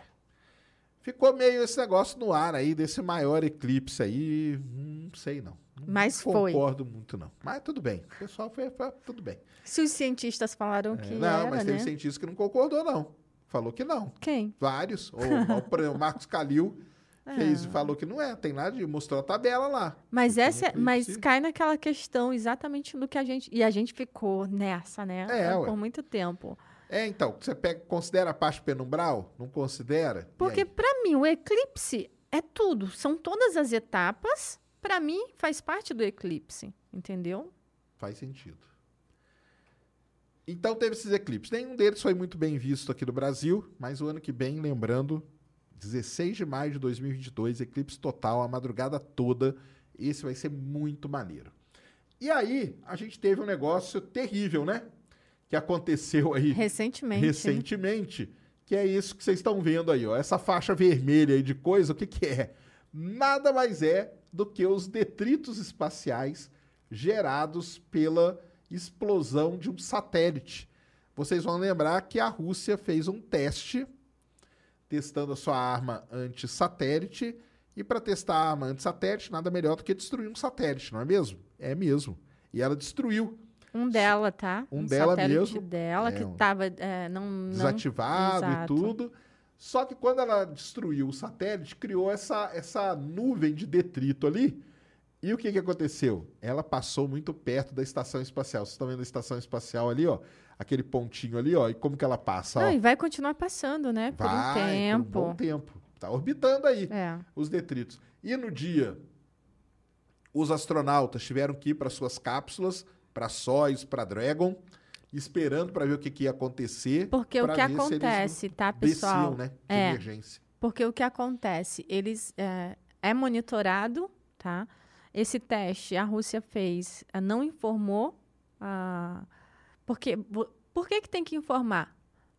Ficou meio esse negócio no ar aí, desse maior eclipse aí. Não sei, não. não Mas não foi. concordo muito, não. Mas tudo bem. O pessoal foi, foi tudo bem. Se os cientistas falaram é, que. Não, era, mas teve né? cientista que não concordou, não. Falou que não. Quem? Vários. O, o Marcos Calil Fez, ah. falou que não é, tem nada de mostrou a tabela lá. Mas essa, é, mas cai naquela questão exatamente do que a gente e a gente ficou nessa, né? É, por muito tempo. É, então, você pega, considera a parte penumbral? Não considera? Porque para mim o eclipse é tudo, são todas as etapas. Para mim faz parte do eclipse, entendeu? Faz sentido. Então teve esses eclipses. Nenhum deles foi muito bem visto aqui no Brasil, mas o ano que vem, lembrando, 16 de maio de 2022, eclipse total, a madrugada toda. Esse vai ser muito maneiro. E aí, a gente teve um negócio terrível, né? Que aconteceu aí. Recentemente. Recentemente. Que é isso que vocês estão vendo aí, ó. Essa faixa vermelha aí de coisa, o que, que é? Nada mais é do que os detritos espaciais gerados pela explosão de um satélite. Vocês vão lembrar que a Rússia fez um teste testando a sua arma anti-satélite. E para testar a arma anti-satélite, nada melhor do que destruir um satélite, não é mesmo? É mesmo. E ela destruiu. Um dela, tá? Um, um dela mesmo. dela é, que estava é, não, desativado não... e tudo. Só que quando ela destruiu o satélite, criou essa, essa nuvem de detrito ali. E o que, que aconteceu? Ela passou muito perto da estação espacial. Vocês estão vendo a estação espacial ali, ó? Aquele pontinho ali, ó, e como que ela passa, Não, ó. e vai continuar passando, né? Por vai, um tempo. Por um bom tempo. Tá orbitando aí é. os detritos. E no dia, os astronautas tiveram que ir para suas cápsulas, para Soyuz, para Dragon, esperando para ver o que, que, ia acontecer. Porque o que acontece, tá, pessoal? Desciam, né, de é, emergência. Porque o que acontece, eles é, é monitorado, tá? Esse teste a Rússia fez, eh, não informou a porque, por que, que tem que informar?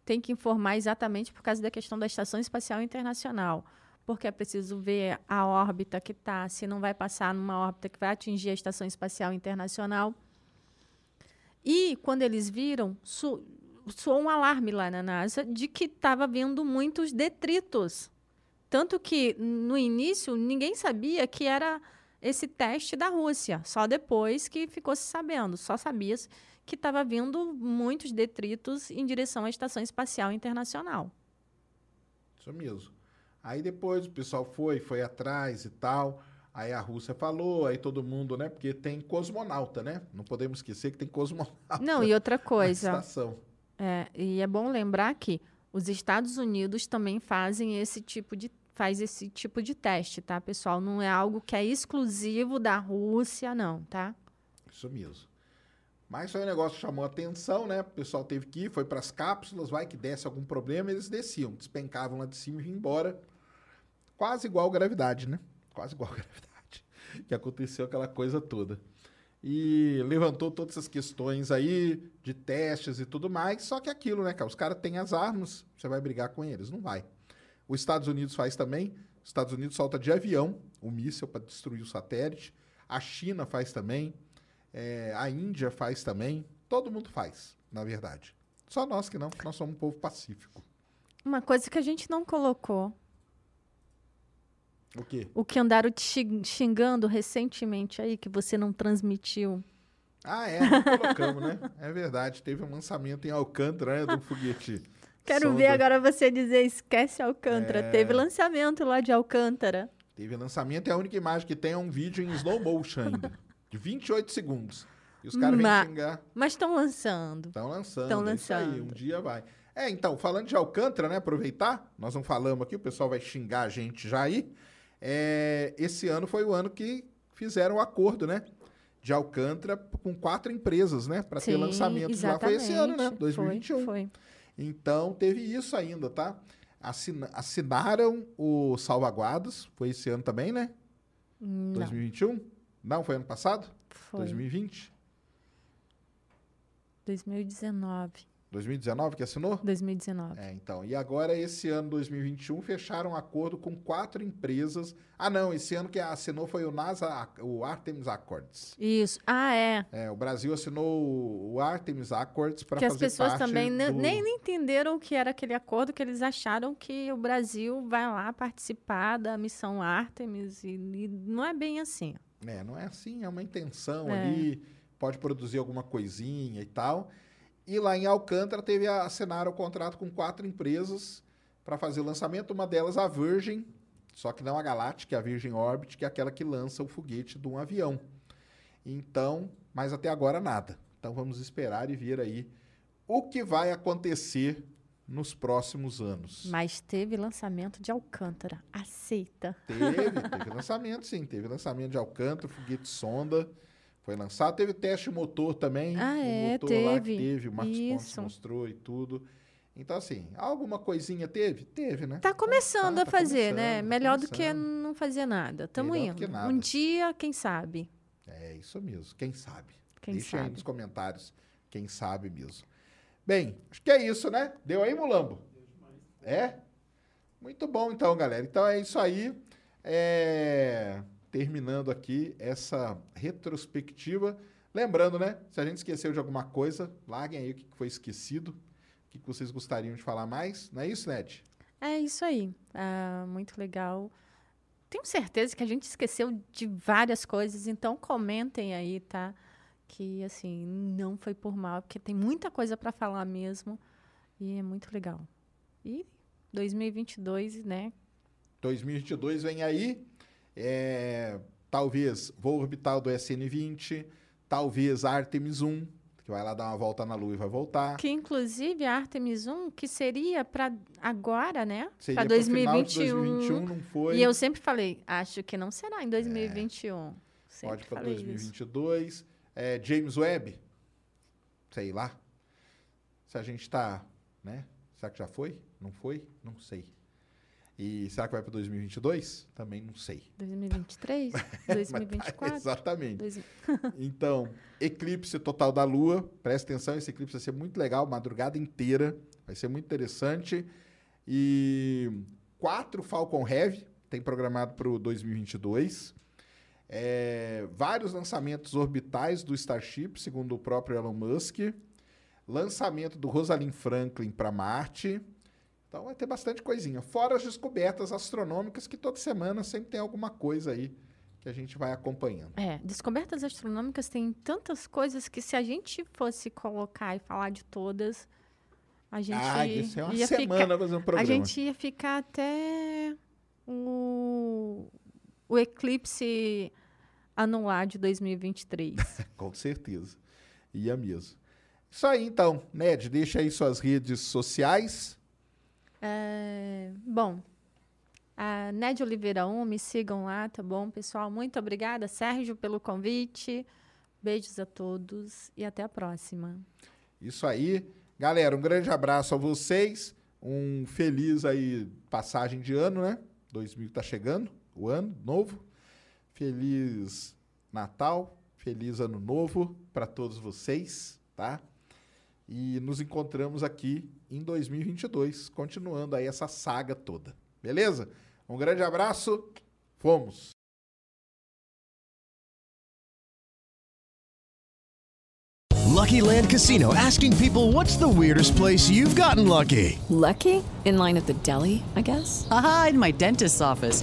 Tem que informar exatamente por causa da questão da Estação Espacial Internacional. Porque é preciso ver a órbita que está, se não vai passar numa órbita que vai atingir a Estação Espacial Internacional. E quando eles viram, soou um alarme lá na NASA de que estava vindo muitos detritos. Tanto que, no início, ninguém sabia que era esse teste da Rússia. Só depois que ficou se sabendo. Só sabia que estava vindo muitos detritos em direção à Estação Espacial Internacional. Isso mesmo. Aí depois o pessoal foi, foi atrás e tal. Aí a Rússia falou, aí todo mundo, né? Porque tem cosmonauta, né? Não podemos esquecer que tem cosmonauta. Não, e outra coisa. estação. É, e é bom lembrar que os Estados Unidos também fazem esse tipo de faz esse tipo de teste, tá, pessoal? Não é algo que é exclusivo da Rússia, não, tá? Isso mesmo. Mas foi um negócio que chamou a atenção, né? O pessoal teve que ir, foi para as cápsulas, vai que desse algum problema, eles desciam, despencavam lá de cima e iam embora. Quase igual gravidade, né? Quase igual gravidade. Que aconteceu aquela coisa toda. E levantou todas essas questões aí de testes e tudo mais. Só que aquilo, né, cara? Os caras têm as armas, você vai brigar com eles? Não vai. Os Estados Unidos faz também. Os Estados Unidos solta de avião o míssil para destruir o satélite. A China faz também. É, a Índia faz também. Todo mundo faz, na verdade. Só nós que não, porque nós somos um povo pacífico. Uma coisa que a gente não colocou, O quê? o que andaram te xing- xingando recentemente aí, que você não transmitiu. Ah, é, não colocamos, né? É verdade. Teve um lançamento em Alcântara, né? Do foguete. Quero sonda. ver agora você dizer esquece Alcântara. É. Teve lançamento lá de Alcântara. Teve lançamento e a única imagem que tem é um vídeo em slow motion ainda. De 28 segundos. E os caras vêm xingar. Mas estão lançando. Estão lançando. Tão é isso aí, lançando. um dia vai. É, então, falando de Alcântara, né? Aproveitar, nós não falamos aqui, o pessoal vai xingar a gente já aí. É, esse ano foi o ano que fizeram o acordo, né? De Alcântara com quatro empresas, né? Para ter lançamentos lá. Foi esse ano, né? exatamente. 2021. Foi, foi. Então, teve isso ainda, tá? Assina- assinaram o Salvaguardas, foi esse ano também, né? Não, 2021? Não, foi ano passado? foi. 2020? 2019. 2019 que assinou? 2019. É, então. E agora, esse ano 2021, fecharam um acordo com quatro empresas. Ah, não, esse ano que assinou foi o NASA, o Artemis Accords. Isso. Ah, é. É, o Brasil assinou o Artemis Accords para que fazer as pessoas parte também do... nem entenderam o que era aquele acordo, que eles acharam que o Brasil vai lá participar da missão Artemis e, e não é bem assim. É, não é assim, é uma intenção É. ali, pode produzir alguma coisinha e tal. E lá em Alcântara teve a, assinaram o contrato com quatro empresas para fazer o lançamento, uma delas a Virgin, só que não a Galactic, a Virgin Orbit, que é aquela que lança o foguete de um avião. Então, mas até agora nada. Então vamos esperar e ver aí o que vai acontecer nos próximos anos. Mas teve lançamento de Alcântara. Aceita. Teve, teve lançamento, sim. Teve lançamento de Alcântara, foguete sonda. Foi lançado. Teve teste motor também. Ah, o é, motor lá que teve. teve, o Marcos Pontes mostrou e tudo. Então, assim, alguma coisinha teve? Teve, né? Tá começando tá, a tá fazer, né? começando, tá Melhor do que começando. não fazer nada. Tamo Melhor indo. nada. Um dia, quem sabe? É isso mesmo. Quem sabe? Quem Deixa aí sabe? nos comentários. Quem sabe mesmo. Bem, acho que é isso, né? Deu aí, Mulambo? É? Muito bom, então, galera. Então é isso aí. É, Terminando aqui essa retrospectiva. Lembrando, né? Se a gente esqueceu de alguma coisa, larguem aí o que foi esquecido. O que vocês gostariam de falar mais. Não é isso, Ned? É isso aí. Ah, muito legal. Tenho certeza que a gente esqueceu de várias coisas, então comentem aí, tá? Que assim, não foi por mal, porque tem muita coisa para falar mesmo e é muito legal. E 2022, né? 2022 vem aí. é, talvez voo orbital do SN20. Talvez Artemis 1, que vai lá dar uma volta na Lua e vai voltar. Que inclusive a Artemis 1, que seria para agora, né? Para pro final de 2021. 2021, não foi. E eu sempre falei, acho que não será em 2021. Sempre Pode para falei isso. 2022. É, James Webb, sei lá. Se a gente tá, né? Será que já foi? Não foi? Não sei. E será que vai para 2022? Também não sei. 2023? Mas tá- 2024? Exatamente. Dois- Então, eclipse total da Lua. Presta atenção, esse eclipse vai ser muito legal, madrugada inteira. Vai ser muito interessante. E quatro Falcon Heavy tem programado para o 2022. É, vários lançamentos orbitais do Starship, segundo o próprio Elon Musk. lançamento do Rosalind Franklin para Marte. Então vai ter bastante coisinha. Fora as descobertas astronômicas, que toda semana sempre tem alguma coisa aí que a gente vai acompanhando. É, descobertas astronômicas tem tantas coisas que se a gente fosse colocar e falar de todas, a gente ah, isso é uma ia semana ficar, fazendo programa. a gente ia ficar até o, o eclipse anular de 2023. Com certeza. Ia mesmo. Isso aí, então. Ned, deixa aí suas redes sociais. É, bom, a Ned Oliveira 1, me sigam lá, tá bom, pessoal? Muito obrigada, Sérgio, pelo convite. Beijos a todos e até a próxima. Isso aí. Galera, um grande abraço a vocês. Um feliz aí passagem de ano, né? 2000 tá chegando, o ano novo. Feliz Natal, feliz ano novo para todos vocês, tá? E nos encontramos aqui em 2022, continuando aí essa saga toda. Beleza? Um grande abraço. Fomos. Lucky Land Casino asking people what's the weirdest place you've gotten lucky? Lucky? In line at the deli, I guess? Aha, in my dentist's office.